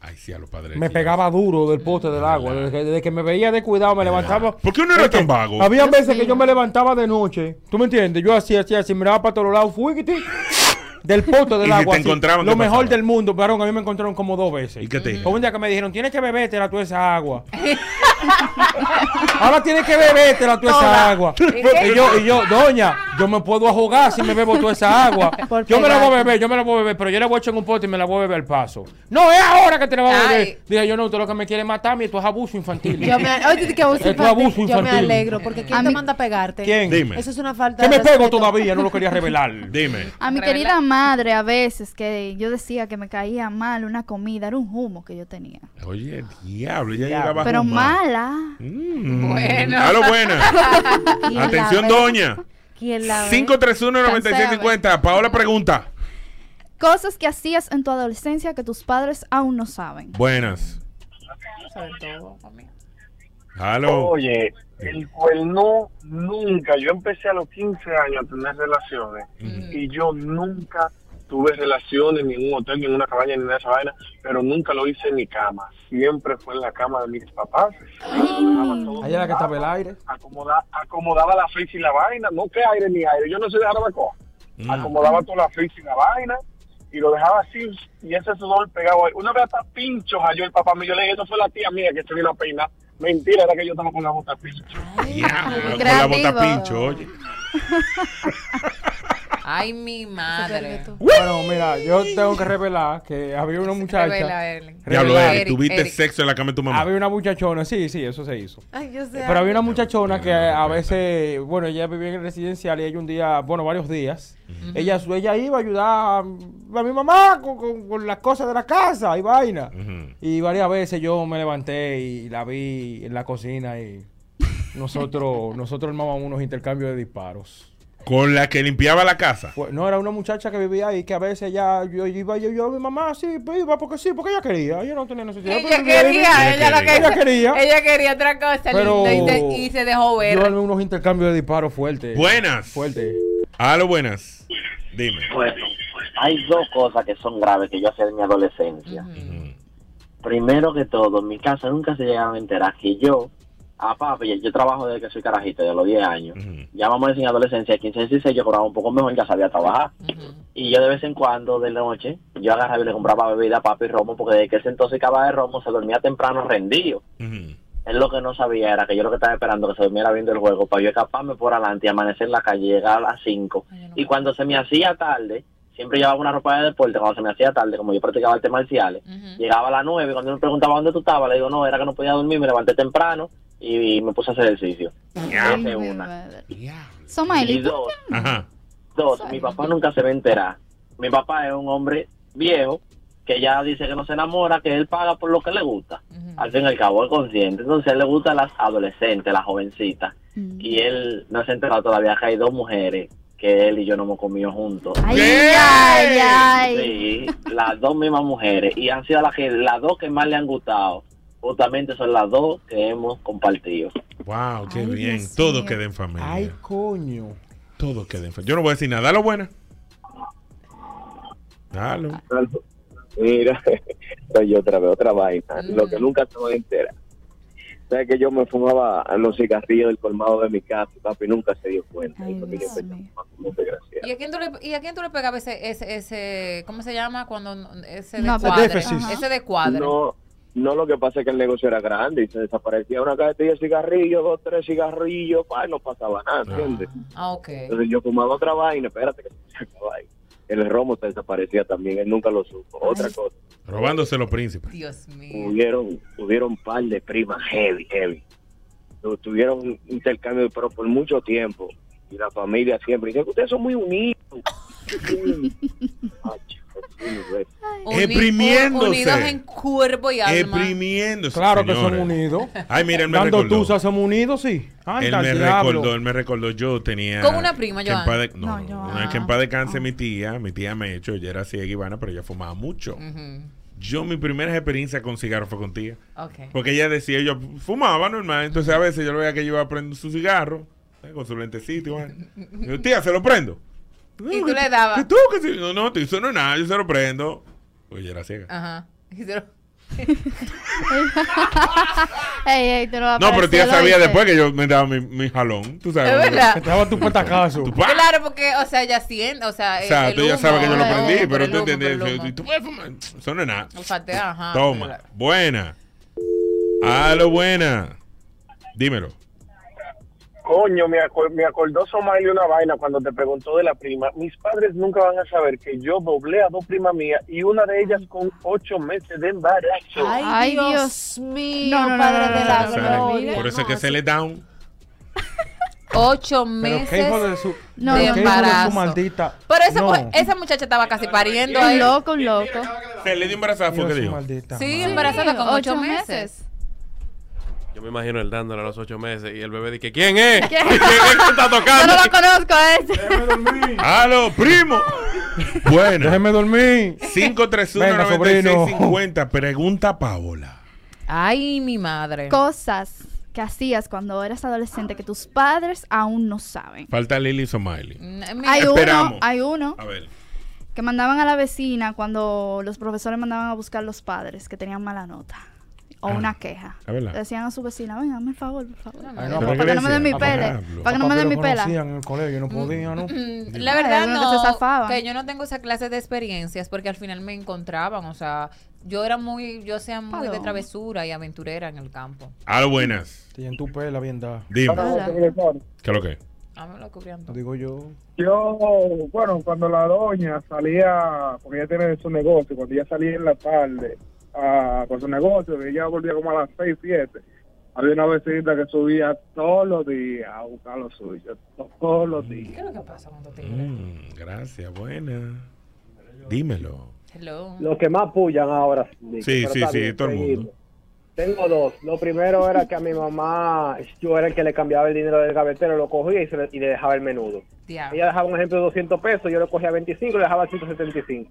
Ay, sí, a los padres. Me pegaba duro del pote del agua. Desde que, desde que me veía descuidado, me levantaba. ¿Por qué uno era tan vago? Había veces que yo me levantaba de noche. ¿Tú me entiendes? Yo hacía así, así, miraba para todos lados. Fuíguete. Del pote del Y si agua. te encontraban, Lo ¿qué mejor pasaba? del mundo. Pero a mí me encontraron como dos veces. ¿Y qué te Fue un día que me dijeron, tienes que bebértela tú esa agua. Ahora tienes que bebértela tú esa agua. ¿Y yo, y yo, doña, yo me puedo ahogar si me bebo toda esa agua. Yo me la voy a beber, yo me la voy a beber, pero yo la voy a echar en un pote y me la voy a beber al paso. No, es ahora que te la voy a beber. Dije yo, no, usted lo que me quiere matar, esto es abuso infantil. Yo me, oye, que abuso infantil. abuso Yo me infantil. alegro, porque ¿quién te manda a pegarte? ¿Quién? Dime. Eso es una falta Que de me pego todavía, no lo quería revelar. Dime. A mi querida madre a veces que yo decía que me caía mal una comida, era un humo que yo tenía. Oye, diablo, ya llegaba Pero mala. Mm. Bueno. A lo buena. ¿Quién la Atención, doña. ¿Quién la ve? 531-9650. Paola pregunta. Cosas que hacías en tu adolescencia que tus padres aún no saben. Buenas. Sobre todo, amigo. Halo. Oye, el cuerno nunca, yo empecé a los 15 años a tener relaciones y yo nunca tuve relaciones ni en un hotel, ni en una cabaña, ni en esa vaina, pero nunca lo hice en mi cama. Siempre fue en la cama de mis papás. Allá la que estaba el aire. Acomoda- acomodaba la frisa y la vaina, no que aire ni aire, yo no soy de jarabacoa. Mm. Acomodaba toda la frisa y la vaina y lo dejaba así y ese sudor pegado ahí. Una vez hasta pinchos halló el papá mío, yo le dije, eso fue la tía mía que se vino a peinar. Mentira, era que yo estaba con la bota pincho. Diablo, con la bota pincho, oye. Ay, mi madre. Bueno, mira, yo tengo que revelar que había una muchacha. Revela. Diablo. Eric, tuviste Eric. sexo en la cama de tu mamá. Había una muchachona, sí, sí, eso se hizo. Ay, yo sé. Pero había una muchachona que a veces, bueno, ella vivía en el residencial y ella un día, bueno, varios días, ella, ella iba a ayudar a, a mi mamá con, con- con las cosas de la casa y vaina. Y varias veces yo me levanté y la vi en la cocina y nosotros, nosotros armábamos unos intercambios de disparos. Con la que limpiaba la casa. Pues, no, era una muchacha que vivía ahí que a veces ya yo iba, yo, yo, mi mamá sí, pues, iba porque sí, porque ella quería, ella no tenía necesidad. Ella quería, ella lo que ella quería. Ella quería otra cosa Pero linda y, se- y se dejó ver. Yo unos intercambios de disparos fuertes. Buenas. Fuerte. Halo, buenas. Dime. Bueno, hay dos cosas que son graves que yo hacía en mi adolescencia. Primero que todo, en mi casa nunca se llegaban a enterar que yo, a papi, yo, trabajo desde que soy carajito, de los 10 años. Ya vamos a decir en adolescencia, 15, 16, yo cobraba un poco mejor, ya sabía trabajar. Y yo de vez en cuando, de noche, yo agarraba y le compraba bebida a papi y romo, porque desde que ese entonces acababa de romo, se dormía temprano rendido. Ujú. Él lo que no sabía era que yo lo que estaba esperando que se durmiera viendo el juego para yo escaparme por adelante y amanecer en la calle, llegar a las 5. Y cuando se me hacía tarde, siempre llevaba una ropa de deporte cuando se me hacía tarde, como yo practicaba artes marciales. Llegaba a las 9 cuando me preguntaba dónde tú estabas, le digo, no, era que no podía dormir, me levanté temprano y, me puse a hacer ejercicio. Esa es una. Somaili, Y dos, dos, mi papá nunca se va a enterar. Mi papá es un hombre viejo que ya dice que no se enamora, que él paga por lo que le gusta. Al fin y al cabo, es consciente. Entonces, a él le gustan las adolescentes, las jovencitas. Y él no se ha enterado todavía que hay dos mujeres que él y yo no hemos comido juntos. Ay, ay, ay. Sí, las dos mismas mujeres. Y han sido las, que, las dos que más le han gustado. Justamente son las dos que hemos compartido. Wow, qué Ay, bien. Dios Todo queda en familia. Ay, coño. Todo queda en familia. Yo no voy a decir nada. Dalo buena. Dalo. Mira, soy yo otra vez, otra vaina. Lo que nunca se va a enterar. Sabes que yo me fumaba los cigarrillos del colmado de mi casa, papi, nunca se dio cuenta. Y porque yo pensaba, "Como desgraciado". ¿Y a quién tú le, y a quién tú le pegabas ese, ese, ese ¿cómo se llama? Cuando ese de No, cuadre, ese de cuadre. No, no, lo que pasa es que el negocio era grande y se desaparecía una cajetilla de cigarrillos, dos, tres cigarrillos, pa, y no pasaba nada, ¿entiendes? Ah, ok. Entonces yo fumaba otra vaina, espérate que se acaba ahí. El romo se desaparecía también, él nunca lo supo. Otra cosa, Robándose los príncipes. Dios mío. tuvieron, tuvieron un par de primas heavy, heavy. Tu- Tuvieron un intercambio, pero por mucho tiempo. Y la familia siempre dice, ustedes son muy unidos. Uni- Exprimiéndose. Unidos en cuerpo y alma. Exprimiéndose. Claro que son unidos. Ay, mira, él me Dando recordó. tusas somos unidos, sí. Anda, Él me diablo. recordó, él me recordó, yo tenía... Con una prima, que en Joan. paz de- no, es que en paz descanse mi tía, mi tía Mecho, ella era ciega y vana, pero ella fumaba mucho. Yo, mi primera experiencia con cigarro fue con tía. Porque ella decía, yo fumaba normal, entonces a veces yo lo veía que yo iba a prender su cigarro, eh, con su lentecito, y. Yo, tía, ¿se lo prendo? Y tú le dabas. ¿Que tú? que sí? No, no, eso no es nada, yo se lo prendo. Ella era ciega. Ajá. Y se lo- ey, ey, te lo va a No, pero tía parecer, sabía ¿oíste? después que yo me daba mi, mi jalón, tú sabes. Es verdad. Te daba tu patacazo. Tu pa- Claro, porque, o sea, ella siente, o sea, O sea, el tú ya humo, sabes que yo lo prendí, humo, pero tú entiendes. el humo. y Tú puedes fumar. Eso no es nada. Olfatea, ajá. Toma. claro. Buena. Aló, buena. Dímelo. Coño, me, acor- me acordó Somalia una vaina cuando te preguntó de la prima. Mis padres nunca van a saber que yo doblé a dos primas mías y una de ellas con ocho meses de embarazo. Ay, Ay, Dios, Dios. mío, No, no, no, Padre no, no, de la gloria. Por eso es que se le down. Ocho Pero meses de su, de qué hijo de su embarazo. maldita. Pero esa, mujer- esa muchacha estaba casi pariendo Un ahí. loco, un loco. Se le dio embarazada, fue que dijo. maldita Sí, madre. embarazada con ocho, ocho meses. Yo me imagino él dándole a los ocho meses y el bebé dice, ¿quién es? ¿Quién? ¿Quién es que está Yo tocando? no lo conozco a ese. Aló, primo. Buena. Déjeme dormir. 531-9650. Pregunta Paola. Ay, mi madre. Cosas que hacías cuando eras adolescente que tus padres aún no saben. Falta Lily Somaili. Mm, Hay Esperamos. uno, hay uno A ver. que mandaban a la vecina cuando los profesores mandaban a buscar los padres que tenían mala nota o Ah, una queja. es verdad. Le decían a su vecina, venga, hazme el favor, por favor. Ay, para que no me den mi ah, pele. diablo. Para que no me den mi pela. en el colegio, no podía, ¿no? La Ay, verdad algunos que se no, zafaban. que yo no tengo esa clase de experiencias porque al final me encontraban, o sea, yo era muy, yo sea muy de travesura y aventurera en el campo. Aló, buenas. Tienen tu pela bien dada. Dime. ¿Qué es lo que? Ah, me lo cubriendo. Lo digo yo. Yo, bueno, cuando la doña salía, porque ella tiene su negocio, cuando ella salía en la tarde a, con su negocio, que ella volvía como a las 6, 7, había una vecinita que subía todos los días a buscar lo suyo, todos los días. ¿Qué es lo que pasa cuando te Mm, gracias, buena. Dímelo. Hello. Los que más pullan ahora. Sí, sí, sí, todo el mundo. Tengo dos. Lo primero era que a mi mamá, yo era el que le cambiaba el dinero del gavetero, lo cogía y, se le, y le dejaba el menudo. Ella dejaba un ejemplo de 200 pesos, yo le cogía 25 y le dejaba 175.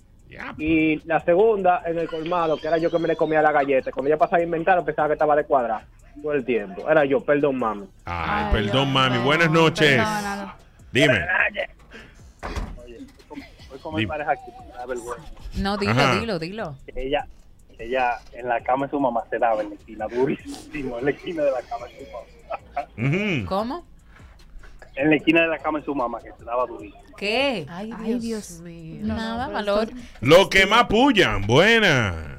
Y la segunda, en el colmado, que era yo que me le comía la galleta. Cuando ella pasaba a inventar, pensaba que estaba de cuadrado todo el tiempo. Era yo, perdón, mami. Ay, perdón, mami. Buenas noches. Dime. Voy con mi pareja aquí, me da vergüenza. No, dilo, Ajá. dilo, dilo. Ella, ella en la cama de su mamá se daba en la esquina, durísimo, en la esquina de la cama de su mamá. ¿Cómo? En la esquina de la cama de su mamá, que se daba durísimo. ¿Qué? Ay, Dios, Ay, Dios mío. Nada, valor. Lo que más pullan, buena.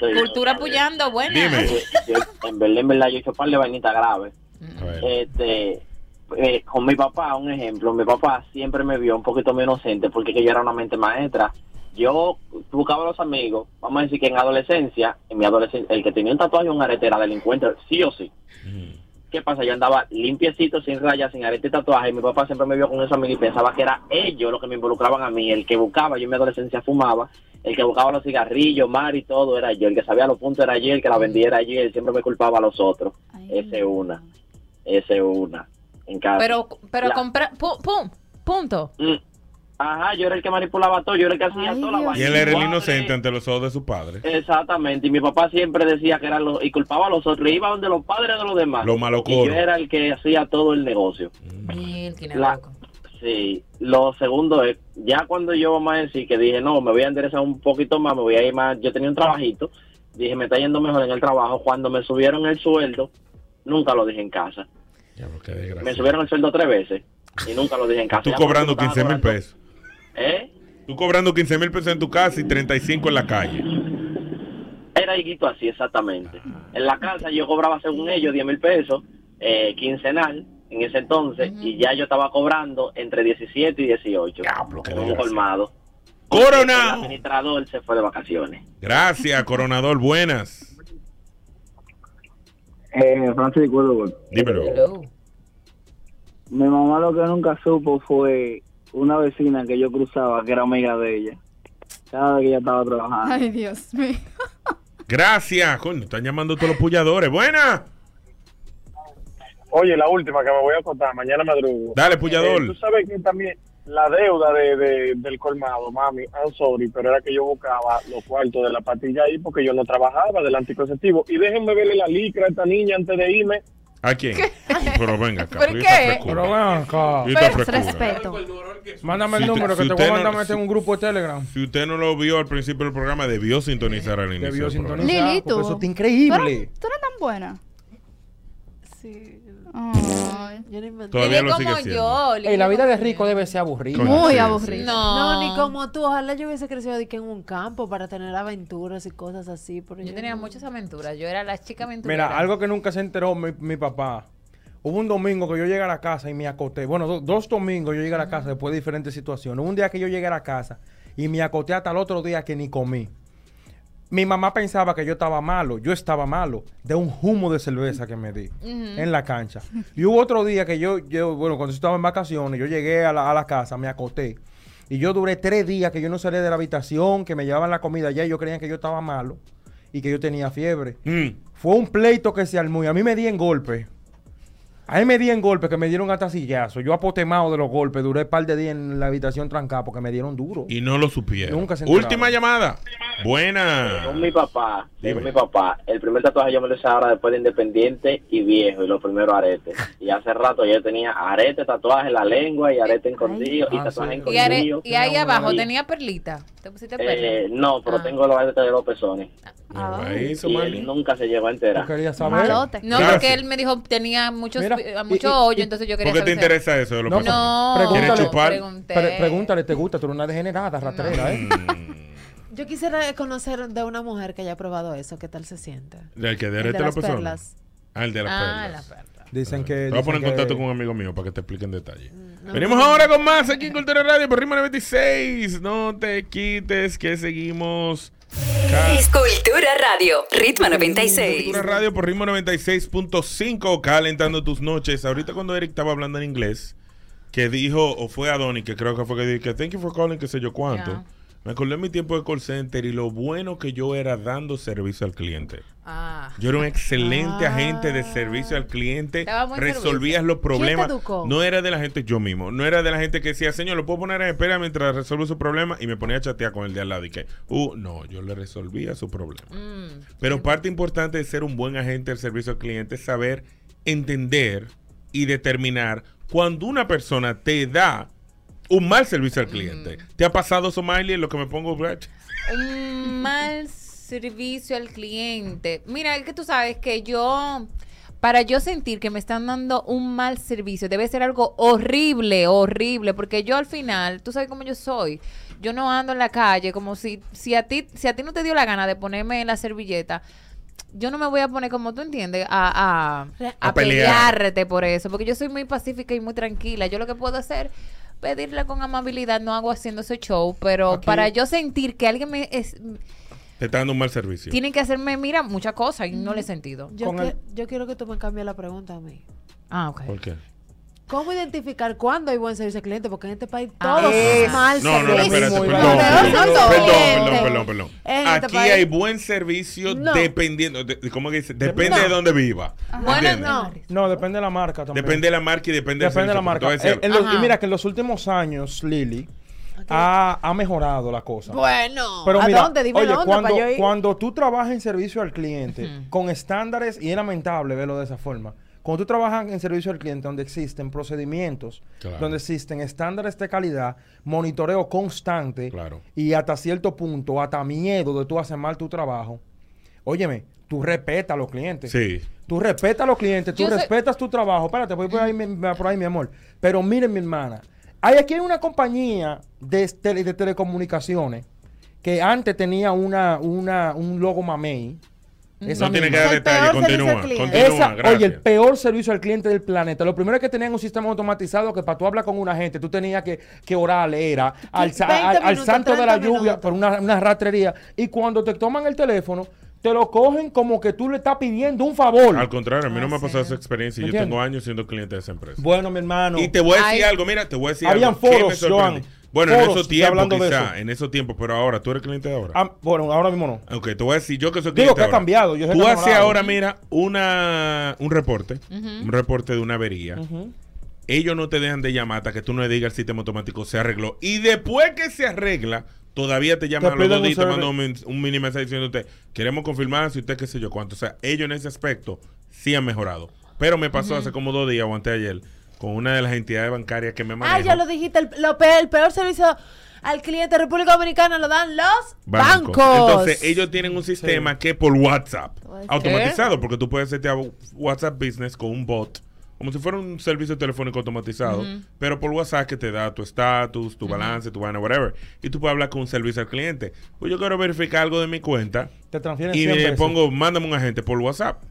Soy yo. Cultura puyando, buena. Dime. Yo- en verdad, en verdad, yo he hecho un par de vainitas graves. Ver. Este, eh, con mi papá, un ejemplo, mi papá siempre me vio un poquito más inocente porque que yo era una mente maestra. Yo buscaba a los amigos, vamos a decir que en adolescencia, en mi adolescencia, el que tenía un tatuaje un arete era delincuente, sí o sí. ¿Qué pasa? Yo andaba limpiecito, sin rayas, sin arete y tatuaje, y mi papá siempre me vio con esos amigos y pensaba que era ellos los que me involucraban a mí, el que buscaba, yo en mi adolescencia fumaba, el que buscaba los cigarrillos, mar y todo era yo, el que sabía los puntos era yo, el que la vendía era yo, él siempre me culpaba a los otros. Esa es una, esa es una. En casa. Pero, pero La- compra, pu- pum, punto. Mm. Ajá, yo era el que manipulaba todo, yo era el que hacía toda la vaina. Y él era el inocente ante los ojos de su padre. Exactamente, y mi papá siempre decía que eran los, y culpaba a los otros, iba donde los padres de los demás. Los Y malocoros. yo era el que hacía todo el negocio. La- sí, lo segundo es, ya cuando yo a decir que dije, no, me voy a enderezar un poquito más, me voy a ir más, yo tenía un trabajito, dije, me está yendo mejor en el trabajo, cuando me subieron el sueldo, nunca lo dije en casa. Me subieron el sueldo tres veces y nunca lo dije en casa. Tú Ya cobrando cuando 15 mil pesos. ¿Eh? Tú cobrando 15 mil pesos en tu casa y 35 en la calle. Era higuito así, exactamente. En la casa yo cobraba, según ellos, 10 mil pesos eh, quincenal en ese entonces y ya yo estaba cobrando entre 17 y 18. en un colmado. ¡Coronado! El administrador se fue de vacaciones. Gracias, coronador. Buenas. Eh, Francis. Dímelo. Mi mamá lo que nunca supo fue una vecina que yo cruzaba, que era amiga de ella. Cada vez que ella estaba trabajando. Ay, Dios mío. Gracias. Coño, están llamando todos los pulladores. Buenas. Oye, la última que me voy a contar, mañana madrugo. Dale, pullador. Eh, Tú sabes que también la deuda de, de- del colmado, mami, I'm sorry, pero era que yo buscaba los cuartos de la patilla ahí porque yo no trabajaba del anticonceptivo. Y déjenme verle la licra a esta niña antes de irme. ¿A quién? Pero venga acá. ¿Por pero qué? Pero ven acá. Y esta frescura. Mándame el Si número usted- que si te voy a mandar no- a meter en un grupo de Telegram. Si usted no lo vio al principio del programa, debió sintonizar al inicio. Debió sintonizar. Lili, tú. eso está increíble. ¿Tú eres tan buena? Sí. Ay. Yo no inventé. Todavía lo sigue como siendo. yo, Ey, la vida de rico debe ser aburrida. Muy sí, aburrido. No. No, ni como tú. Ojalá yo hubiese crecido de que en un campo para tener aventuras y cosas así. Pero Yo tenía no. muchas aventuras. Yo era la chica aventurera. Mira, algo que nunca se enteró mi, mi papá. Hubo un domingo que yo llegué a la casa y me acoté. Bueno, do- dos domingos yo llegué a la casa después de diferentes situaciones. Hubo un día que yo llegué a la casa y me acoté hasta el otro día que ni comí. Mi mamá pensaba que yo estaba malo. Yo estaba malo de un humo de cerveza que me di en la cancha. Y hubo otro día que yo, yo bueno, cuando yo estaba en vacaciones, yo llegué a la, a la casa, me acoté. Y yo duré tres días que yo no salí de la habitación, que me llevaban la comida allá y yo creían que yo estaba malo y que yo tenía fiebre. Fue un pleito que se armó y a mí me di en golpe. A mí me di en golpe que me dieron hasta sillazo. Yo apotemado de los golpes, duré un par de días en la habitación trancada porque me dieron duro. Y no lo supieron. Nunca se enteraron. Última llamada. Buena. Con mi papá, Dime. con mi papá, el primer tatuaje yo me lo hice ahora después de independiente y viejo, y los primeros aretes. Y hace rato yo tenía arete, tatuaje en la lengua y arete escondido y Ah, tatuaje y, are- escondido. y ahí abajo tenía perlita. ¿Te pusiste? Eh, no, pero Ah. tengo los aretes de los pezones. Ahí, Y él nunca se llegó a enterar. quería saber. No, porque él me dijo tenía muchos, Mira, eh, y- mucho y- hoyo, y- entonces yo quería ¿Por qué te saber. interesa eso de No, no, ¿Quieres Pregúntale, chupar? pre- pregúntale, ¿te gusta? Tú eres una degenerada, rastrera, ¿eh? Yo quisiera conocer de una mujer que haya probado eso. ¿Qué tal se siente? ¿Del que El derrete de los las pezones? perlas. Ah, el de las Ah, perlas. la perla. Dicen que. Te voy a poner en contacto que- con un amigo mío para que te explique en detalle. no, Venimos no. ahora con más aquí en Cultura Radio por Rima 96. No te quites que seguimos. Escultura Radio, Ritmo 96. Cultura Radio por ritmo 96.5, calentando tus noches. Ahorita cuando Eric estaba hablando en inglés, que dijo, o fue Adoni, que creo que fue que dijo, que thank you for calling, que sé yo cuánto. Ya. Me acordé de mi tiempo de call center y lo bueno que yo era dando servicio al cliente. Ah. Yo era un excelente agente de servicio al cliente. Resolvías servicio. los problemas. No era de la gente yo mismo. No era de la gente que decía, señor, lo puedo poner en espera mientras resuelvo su problema. Y me ponía a chatear con el de al lado. Y que, uh, no, yo le resolvía su problema. Mm. Pero parte importante de ser un buen agente del servicio al cliente es saber entender y determinar cuando una persona te da un mal servicio al cliente. ¿Te ha pasado, Somalia, en lo que me pongo, un mal servicio al cliente. Mira, es que tú sabes que yo, para yo sentir que me están dando un mal servicio, debe ser algo horrible, horrible, porque yo al final, tú sabes cómo yo soy. Yo no ando en la calle como si, si a ti, si a ti no te dio la gana de ponerme en la servilleta, yo no me voy a poner como tú entiendes a, a, A a pelear. pelearte por eso, porque yo soy muy pacífica y muy tranquila. Yo lo que puedo hacer pedirle con amabilidad, no hago haciendo ese show, pero para yo sentir que alguien me es, Te está dando un mal servicio. tienen que hacerme, mira, muchas cosas y no le he sentido. Yo, que- yo quiero que tú me cambies la pregunta a mí. Ah, ok. ¿Por qué? ¿Cómo identificar cuándo hay buen servicio al cliente? Porque en este país Ah, todo es mal No, no, no, servicio. espérate, perdón. Perdón, perdón, perdón, perdón, este Aquí país- hay buen servicio No. dependiendo, de, de- ¿cómo que dice? Depende No. de dónde viva. Bueno, no. No, depende de la marca también. Depende de la marca y depende, del Depende de la servicio, marca. Eh, y mira que en los últimos años, Lili, ha, ha mejorado la cosa. Bueno, Pero ¿a mira, dónde? Dime oye, dónde cuando, para yo ir. cuando tú trabajas en servicio al cliente con estándares, y es lamentable verlo de esa forma, cuando tú trabajas en servicio al cliente donde existen procedimientos, Claro. donde existen estándares de calidad, monitoreo constante Claro. y hasta cierto punto, hasta miedo de tú hacer mal tu trabajo, óyeme, tú respetas a los clientes. Sí. Tú respetas a los clientes, tú Yo sé- respetas tu trabajo. Espérate, voy por ahí, por ahí, mi amor. Pero miren, mi hermana. Hay aquí hay una compañía de, tele- de telecomunicaciones que antes tenía una, una, un logo mamey. Esa No tiene que dar detalles, continúa, continúa, Esa, gracias. oye, el peor servicio al cliente del planeta. Lo primero es que tenían un sistema automatizado que para tú hablar con una gente, tú tenías que, que orarle, era al, sa- 20 al- al santo de la 30 lluvia minutos. por una, una rastrería. Y cuando te toman el teléfono, te lo cogen como que tú le estás pidiendo un favor. Al contrario, a mí no me ha pasado esa experiencia. Yo tengo años siendo cliente de esa empresa. Bueno, mi hermano. Y te voy a decir Ay. algo, mira, te voy a decir Habían algo. ¿Qué me foros? Joan. Bueno, en esos tiempos hablando de quizá, eso. en esos tiempos, pero ahora, ¿tú eres cliente de ahora? Ah, bueno, ahora mismo no. Ok, te voy a decir, yo que soy Digo cliente que ha cambiado, yo Tú haces ahora, mira, una, un reporte, un reporte de una avería. Ellos no te dejan de llamar hasta que tú no le digas el sistema automático se arregló. Y después que se arregla, todavía te llaman Te a los dos y te mandan un, un mini mensaje diciéndote, queremos confirmar si usted qué sé yo cuánto. O sea, ellos en ese aspecto sí han mejorado. Pero me pasó hace como dos días o antes ayer con una de las entidades bancarias que me maneja. Ah, ya lo dijiste, el, lo peor, el peor servicio al cliente de República Dominicana lo dan los bancos. Entonces, ellos tienen un sistema que por WhatsApp, automatizado, porque tú puedes hacerte a WhatsApp Business con un bot, como si fuera un servicio telefónico automatizado, pero por WhatsApp que te da tu estatus, tu balance, tu vaina, whatever. Y tú puedes hablar con un servicio al cliente. Pues yo quiero verificar algo de mi cuenta. Te transfieren Y 100 le pongo, mándame un agente por WhatsApp.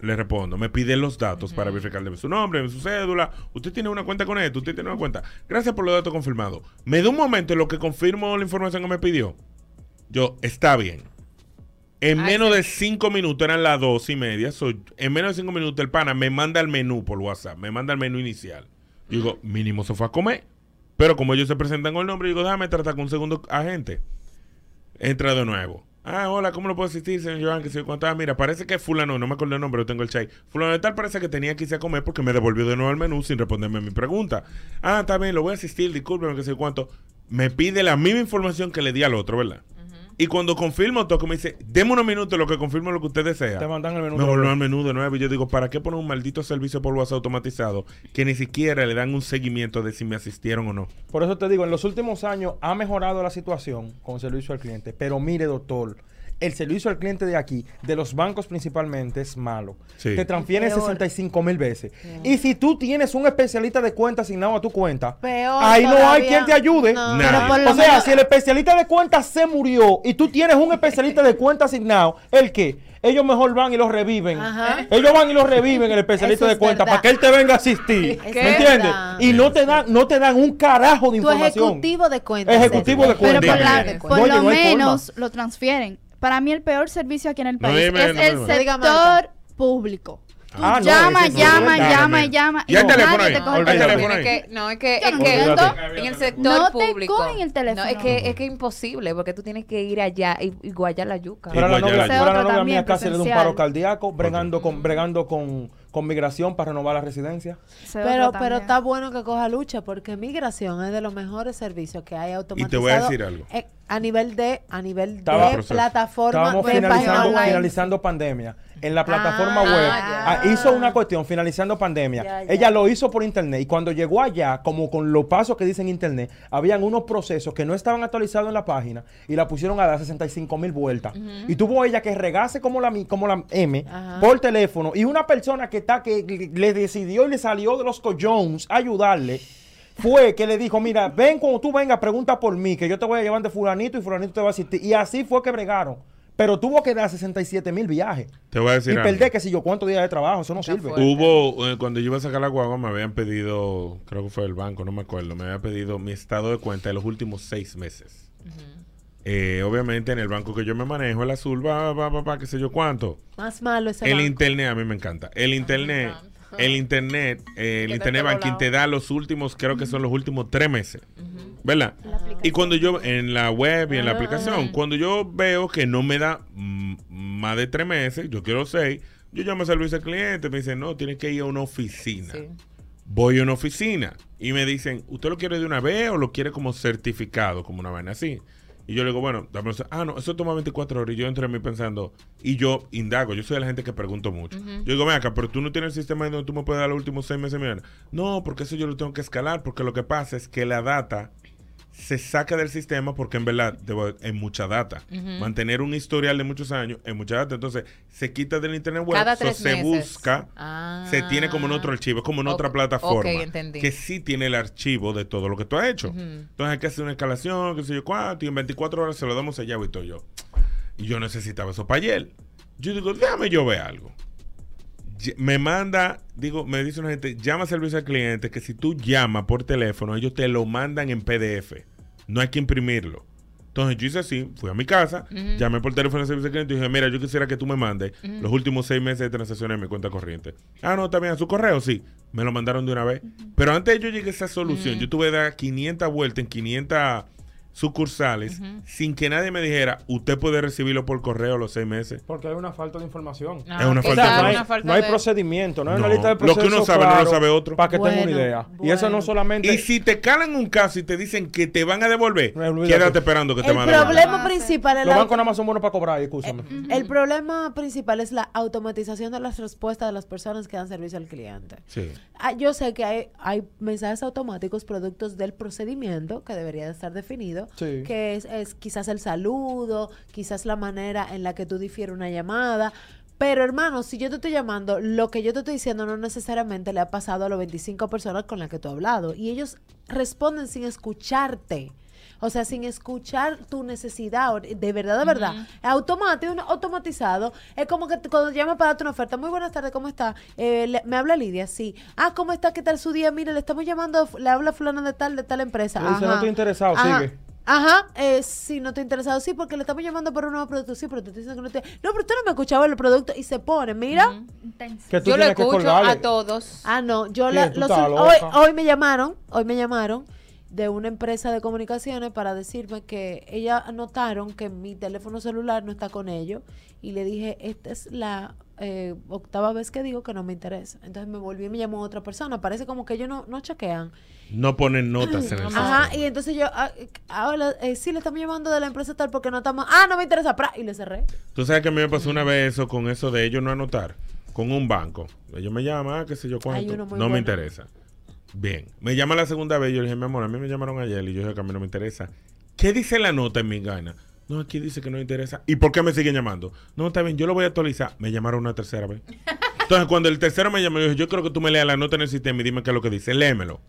Le respondo, me pide los datos para verificarle su nombre, su cédula. Usted tiene una cuenta con esto, usted tiene una cuenta. Gracias por los datos confirmados. Me da un momento en lo que confirmo la información que me pidió. Yo, está bien. En menos de cinco minutos, eran las dos y media. so, en menos de cinco minutos, el pana me manda el menú por WhatsApp, me manda el menú inicial. Yo digo, mínimo se fue a comer. Pero como ellos se presentan con el nombre, digo, déjame tratar con un segundo agente. Entra de nuevo. Ah, hola, ¿cómo lo puedo asistir, señor Joan? Que se cuánto. Ah, mira, parece que fulano, no me acuerdo el nombre, lo tengo el chat. Fulano de tal parece que tenía que irse a comer porque me devolvió de nuevo el menú sin responderme mi pregunta. Ah, está bien, lo voy a asistir, discúlpeme, que sé cuánto. Me pide la misma información que le di al otro, ¿verdad? Y cuando confirmo todo, me dice, deme unos minutos lo que confirmo lo que usted desea. Te mandan el menú Me nuevo. al menú de nuevo. Y yo digo, ¿para qué poner un maldito servicio por WhatsApp automatizado que ni siquiera le dan un seguimiento de si me asistieron o no? Por eso te digo, en los últimos años ha mejorado la situación con servicio al cliente. Pero mire, doctor, el servicio al cliente de aquí, de los bancos principalmente, es malo. Sí. Te transfieren Peor. 65 mil veces. Y si tú tienes un especialista de cuenta asignado a tu cuenta, Peor ahí no hay quien te ayude. No. Pero O sea, menos- si el especialista de cuenta se murió y tú tienes un especialista de cuenta asignado, ¿el qué? Ellos mejor van y los reviven. Ajá. Ellos van y los reviven, el especialista de cuenta, verdad. para que él te venga a asistir. ¿Me entiendes? Y no te dan, no te dan un carajo de Tu información. ejecutivo de cuentas. Ejecutivo de Pero cuenta. por, la- por lo no hay forma. menos lo transfieren. Para mí el peor servicio aquí en el No, país dime, es no, el no. Sector público. Tú Ah, no, llama, llama, llama llama. ¿Y teléfono ahí? te coge ¿Hay el teléfono teléfono. ahí? Es que, no, es que, es no que en el sector No te público. cogen el teléfono. No, es que es que imposible, porque tú tienes que ir allá y, y guayar la yuca. Pero la novia, la- novia también mía casi le da un paro cardíaco bregando con, bregando con, con migración para renovar la residencia. Pero, pero está bueno que coja lucha porque migración es de los mejores servicios que hay automatizado. Y te voy a decir algo. a nivel de a nivel Estaba- de plataforma Estábamos de página finalizando, online. finalizando pandemia. En la plataforma Ah, web ah, hizo una cuestión finalizando pandemia. Ya, ya. Ella lo hizo por internet y cuando llegó allá, como con los pasos que dicen internet, habían unos procesos que no estaban actualizados en la página y la pusieron a dar 65 mil vueltas. Y tuvo ella que regase como la, mi- como la M Ajá. por teléfono y una persona que está que le- decidió y le salió de los cojones a ayudarle. Fue que le dijo, mira, ven cuando tú vengas, pregunta por mí, que yo te voy a llevar de fulanito y fulanito te va a asistir. Y así fue que bregaron. Pero tuvo que dar 67 mil viajes. Te voy a decir Y algo. perder, que si yo, cuántos días de trabajo, eso no sirve. Hubo, eh, cuando yo iba a sacar la guagua, me habían pedido, creo que fue el banco, no me acuerdo, me había pedido mi estado de cuenta de los últimos seis meses. Eh, obviamente en el banco que yo me manejo, el azul, va, va, va, va, qué sé yo cuánto. Más malo ese El banco. internet, a mí me encanta. El internet, el internet, eh, el internet te banking te da los últimos, creo que son los últimos tres meses. ¿Verdad? Y cuando yo, en la web y en la Ah, aplicación, cuando yo veo que no me da más de tres meses, yo quiero seis, yo llamo al servicio al cliente, me dicen, no, tienes que ir a una oficina. Voy a una oficina y me dicen, ¿usted lo quiere de una vez o lo quiere como certificado, como una vaina así? Y yo le digo, bueno, dame ah, no, eso toma 24 horas. Y yo entro en mí pensando, y yo indago, yo soy de la gente que pregunto mucho. Yo digo, ven acá, pero tú no tienes el sistema donde tú me puedes dar los últimos seis meses. Mira, no, porque eso yo lo tengo que escalar, porque lo que pasa es que la data se saca del sistema porque en verdad es mucha data. Mantener un historial de muchos años es mucha data. Entonces, se quita del internet web, Cada so se busca, Ah. se tiene como en otro archivo, es como en otra plataforma. Que sí tiene el archivo de todo lo que tú has hecho. Entonces hay que hacer una escalación, qué sé yo cuánto, y en 24 horas se lo damos sellado y todo yo. Y yo necesitaba eso para ayer. Yo digo, déjame yo ver algo. Me manda, digo, me dice una gente, llama a servicio al cliente que si tú llamas por teléfono, ellos te lo mandan en PDF. No hay que imprimirlo. Entonces yo hice así, fui a mi casa, llamé por teléfono al servicio al cliente y dije, mira, yo quisiera que tú me mandes los últimos seis meses de transacciones en mi cuenta corriente. Ah, no, bien, a su correo, sí. Me lo mandaron de una vez. Pero antes de yo llegué a esa solución, yo tuve que dar 500 vueltas en 500 sucursales sin que nadie me dijera, usted puede recibirlo por correo los seis meses. Porque hay una falta de información. Ah, Es una falta sea, de no hay, información. no hay de- procedimiento, no hay No, una lista de lo que procesos uno sabe no lo sabe otro. Para que tenga Bueno, una idea. Y eso no solamente... Y si te calan un caso y te dicen que te van a devolver, olvídate. quédate esperando que te El van a devolver. problema principal es Los la bancos nada más son buenos para cobrar, escúchame. El problema principal es la automatización de las respuestas de las personas que dan servicio al cliente. Sí. Ah, yo sé que hay, hay mensajes automáticos productos del procedimiento que debería de estar definido, Sí. que es, es quizás el saludo, quizás la manera en la que tú difieres una llamada. Pero hermano, si yo te estoy llamando, lo que yo te estoy diciendo no necesariamente le ha pasado a las 25 personas con las que tú has hablado. Y ellos responden sin escucharte. O sea, sin escuchar tu necesidad, de verdad, de verdad. Automático, automatizado. Es como que cuando llamas para darte una oferta, muy buenas tardes, ¿cómo está? Eh, le- me habla Lidia, sí. Ah, ¿cómo está? ¿Qué tal su día? Mire, le estamos llamando, le habla fulano de tal, de tal empresa. Le dice, no Ajá. estoy interesado, Ajá. sigue. Ajá, eh, sí, no estoy interesado, sí, porque le estamos llamando por un nuevo producto, sí, pero te estoy diciendo que no te... No, pero tú no me escuchabas el producto y se pone, mira. Que tú yo lo que escucho a todos. Ah, no, yo la- los- hoy, hoy me llamaron, hoy me llamaron de una empresa de comunicaciones para decirme que ella notaron que mi teléfono celular no está con ellos y le dije, esta es la eh, octava vez que digo que no me interesa. Entonces me volví y me llamó otra persona. Parece como que ellos no, no chequean. No ponen notas en el Ajá, sistema. y entonces yo, ah, ahora eh, sí le estamos llamando de la empresa tal porque no estamos, ah, no me interesa, pra, y le cerré. Tú sabes que a mí me pasó una vez eso con eso de ellos no anotar con un banco. Ellos me llaman, ah, qué sé yo cuánto. No me interesa. Bien. Me llama la segunda vez. Yo le dije, mi amor, a mí me llamaron ayer y yo dije que a mí no me interesa. ¿Qué dice la nota en mi gana? No, aquí dice que no interesa. ¿Y por qué me siguen llamando? No, está bien, yo lo voy a actualizar. Me llamaron una tercera vez. Entonces, cuando el tercero me llamó, yo dije, yo creo que tú me leas la nota en el sistema y dime qué es lo que dice. Léemelo.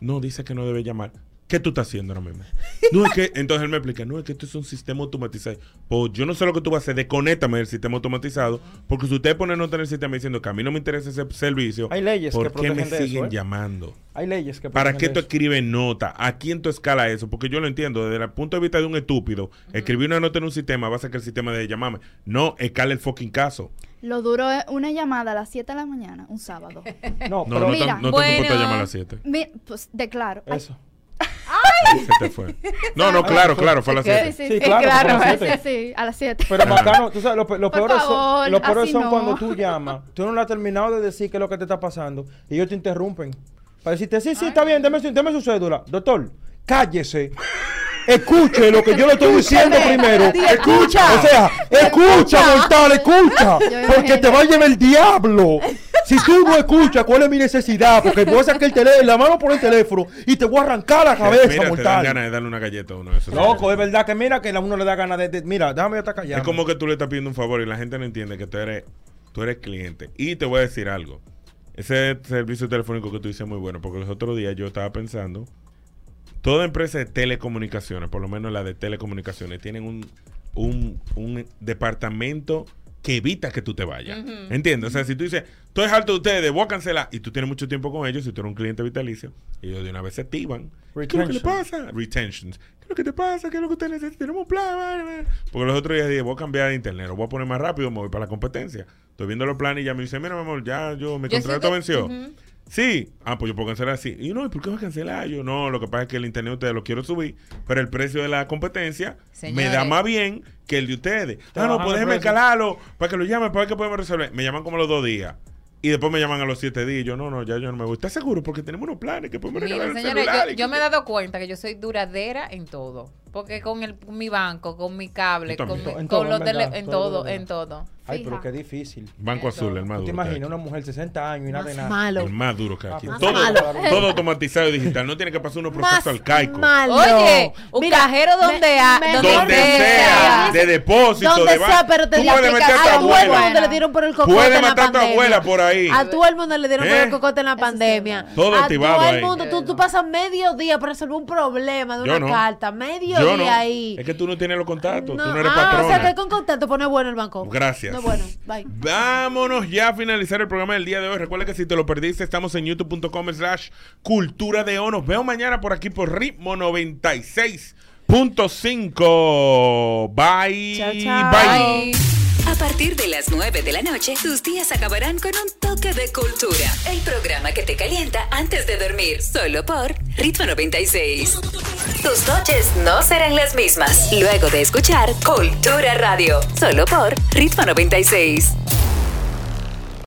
No, dice que no debe llamar. ¿Qué tú estás haciendo ahora mismo? No es que, entonces él me explica, no es que esto es un sistema automatizado. Pues yo no sé lo que tú vas a hacer, desconéctame del sistema automatizado, porque si usted pone nota en el sistema diciendo que a mí no me interesa ese servicio, Hay leyes ¿por que qué me eso, siguen ¿eh? llamando? Hay leyes que ¿Para qué tú escribes nota? ¿A quién tú escala eso? Porque yo lo entiendo, desde el punto de vista de un estúpido, escribir una nota en un sistema va a hacer que el sistema de llamarme. No, escala el fucking caso. Lo duro es una llamada a las 7 de la mañana, un sábado. No, No, no, te- Mira, no te importa llamar a las 7. Mi- pues declaro. Ay, Eso. Se te fue. No, no, claro, claro, fue a las Sí, 7. sí, claro, claro, fue a las sí, siete. sí, a las 7. Pero bacano, tú sabes, lo, lo peor es, favor, lo peor así son no. cuando tú llamas, tú no le has terminado de decir qué es lo que te está pasando y ellos te interrumpen. Para decirte, sí, sí, está bien, deme, su- deme su cédula. Doctor, cállese. Escuche lo que yo le estoy diciendo primero. Escucha. O sea, escucha, mortal, escucha. Porque te va a llevar el diablo. Si tú no escuchas cuál es mi necesidad, porque voy a sacar el teléfono, la mano por el teléfono y te voy a arrancar la cabeza, Mira, te dan mortal. ganas de darle una galleta a uno de esos. Loco, es verdad que mira que a uno le da ganas de, de- mira, déjame estar callado. Es como que tú le estás pidiendo un favor y la gente no entiende que tú eres, tú eres cliente. Y te voy a decir algo. Ese servicio telefónico que tú dices es muy bueno, porque los otros días yo estaba pensando, toda empresa de telecomunicaciones, por lo menos la de telecomunicaciones, tienen un un, un departamento que evita que tú te vayas. Ujú. ¿Entiendes? O sea, si tú dices, estoy harto de ustedes, voy a cancelar, y tú tienes mucho tiempo con ellos, si tú eres un cliente vitalicio, ellos de una vez se activan. ¿Qué es lo que le pasa? Retentions. ¿Qué es lo que te pasa? ¿Qué es lo que usted necesita? Tenemos un plan. Porque los otros días dije, voy a cambiar de internet, lo voy a poner más rápido, me voy para la competencia. Estoy viendo los planes y ya me dice, mira, mi amor, ya yo, mi Yo contrato venció. Sí, ah, pues yo puedo cancelar así. Y no, ¿y por qué vas a cancelar? Yo no, lo que pasa es que el internet de ustedes lo quiero subir, pero el precio de la competencia me da más bien que el de ustedes. Te Ah, no, pues déjeme calarlo para que lo llamen, para ver qué podemos resolver. Me llaman como a los dos días. Y después me llaman a los siete días. Y yo, no, no, ya yo no me voy. ¿Estás seguro? Porque tenemos unos planes que podemos regalar Miren, el señores, celular yo, y yo que- me he dado cuenta que yo soy duradera en todo. Porque con el, mi banco, con mi cable, con, mi- todo, los verdad, en todo todo, en todo. Ay, pero qué difícil. Banco Azul, el más ¿Tú te imaginas una mujer de 60 años y nada de nada? malo. El más duro que hay aquí. Más Todo, malo. todo automatizado y digital. No tiene que pasar unos procesos arcaicos. Malo. Oye, un Mira, cajero donde, me- ha- me- donde, Donde sea. sea, de depósito, Donde de sea, banco. pero te Tú digo puedes que meter a tu todo abuela. mundo le dieron por el cocote Puedes en la matar a tu pandemia. abuela por ahí. A todo el mundo le dieron por ¿Eh? el cocote en la pandemia. Todo a activado todo el ahí. mundo. Tú, tú pasas medio día para resolver un problema de una carta. Medio Yo no. ahí. Es que tú no tienes los contactos. Tú no eres ah, patrona. o sea que con contacto pone bueno el banco. Gracias. No, bueno, bye. Vámonos ya a finalizar el programa del día de hoy. Recuerda que si te lo perdiste, estamos en youtube.com slash cultura de O. Nos veo mañana por aquí por ritmo 96.5. Bye. Chao, chao. Bye. A partir de las 9 de la noche, tus días acabarán con un toque de cultura. El programa que te calienta antes de dormir, solo por Ritmo 96. Tus noches no serán las mismas luego de escuchar Cultura Radio, solo por Ritmo 96.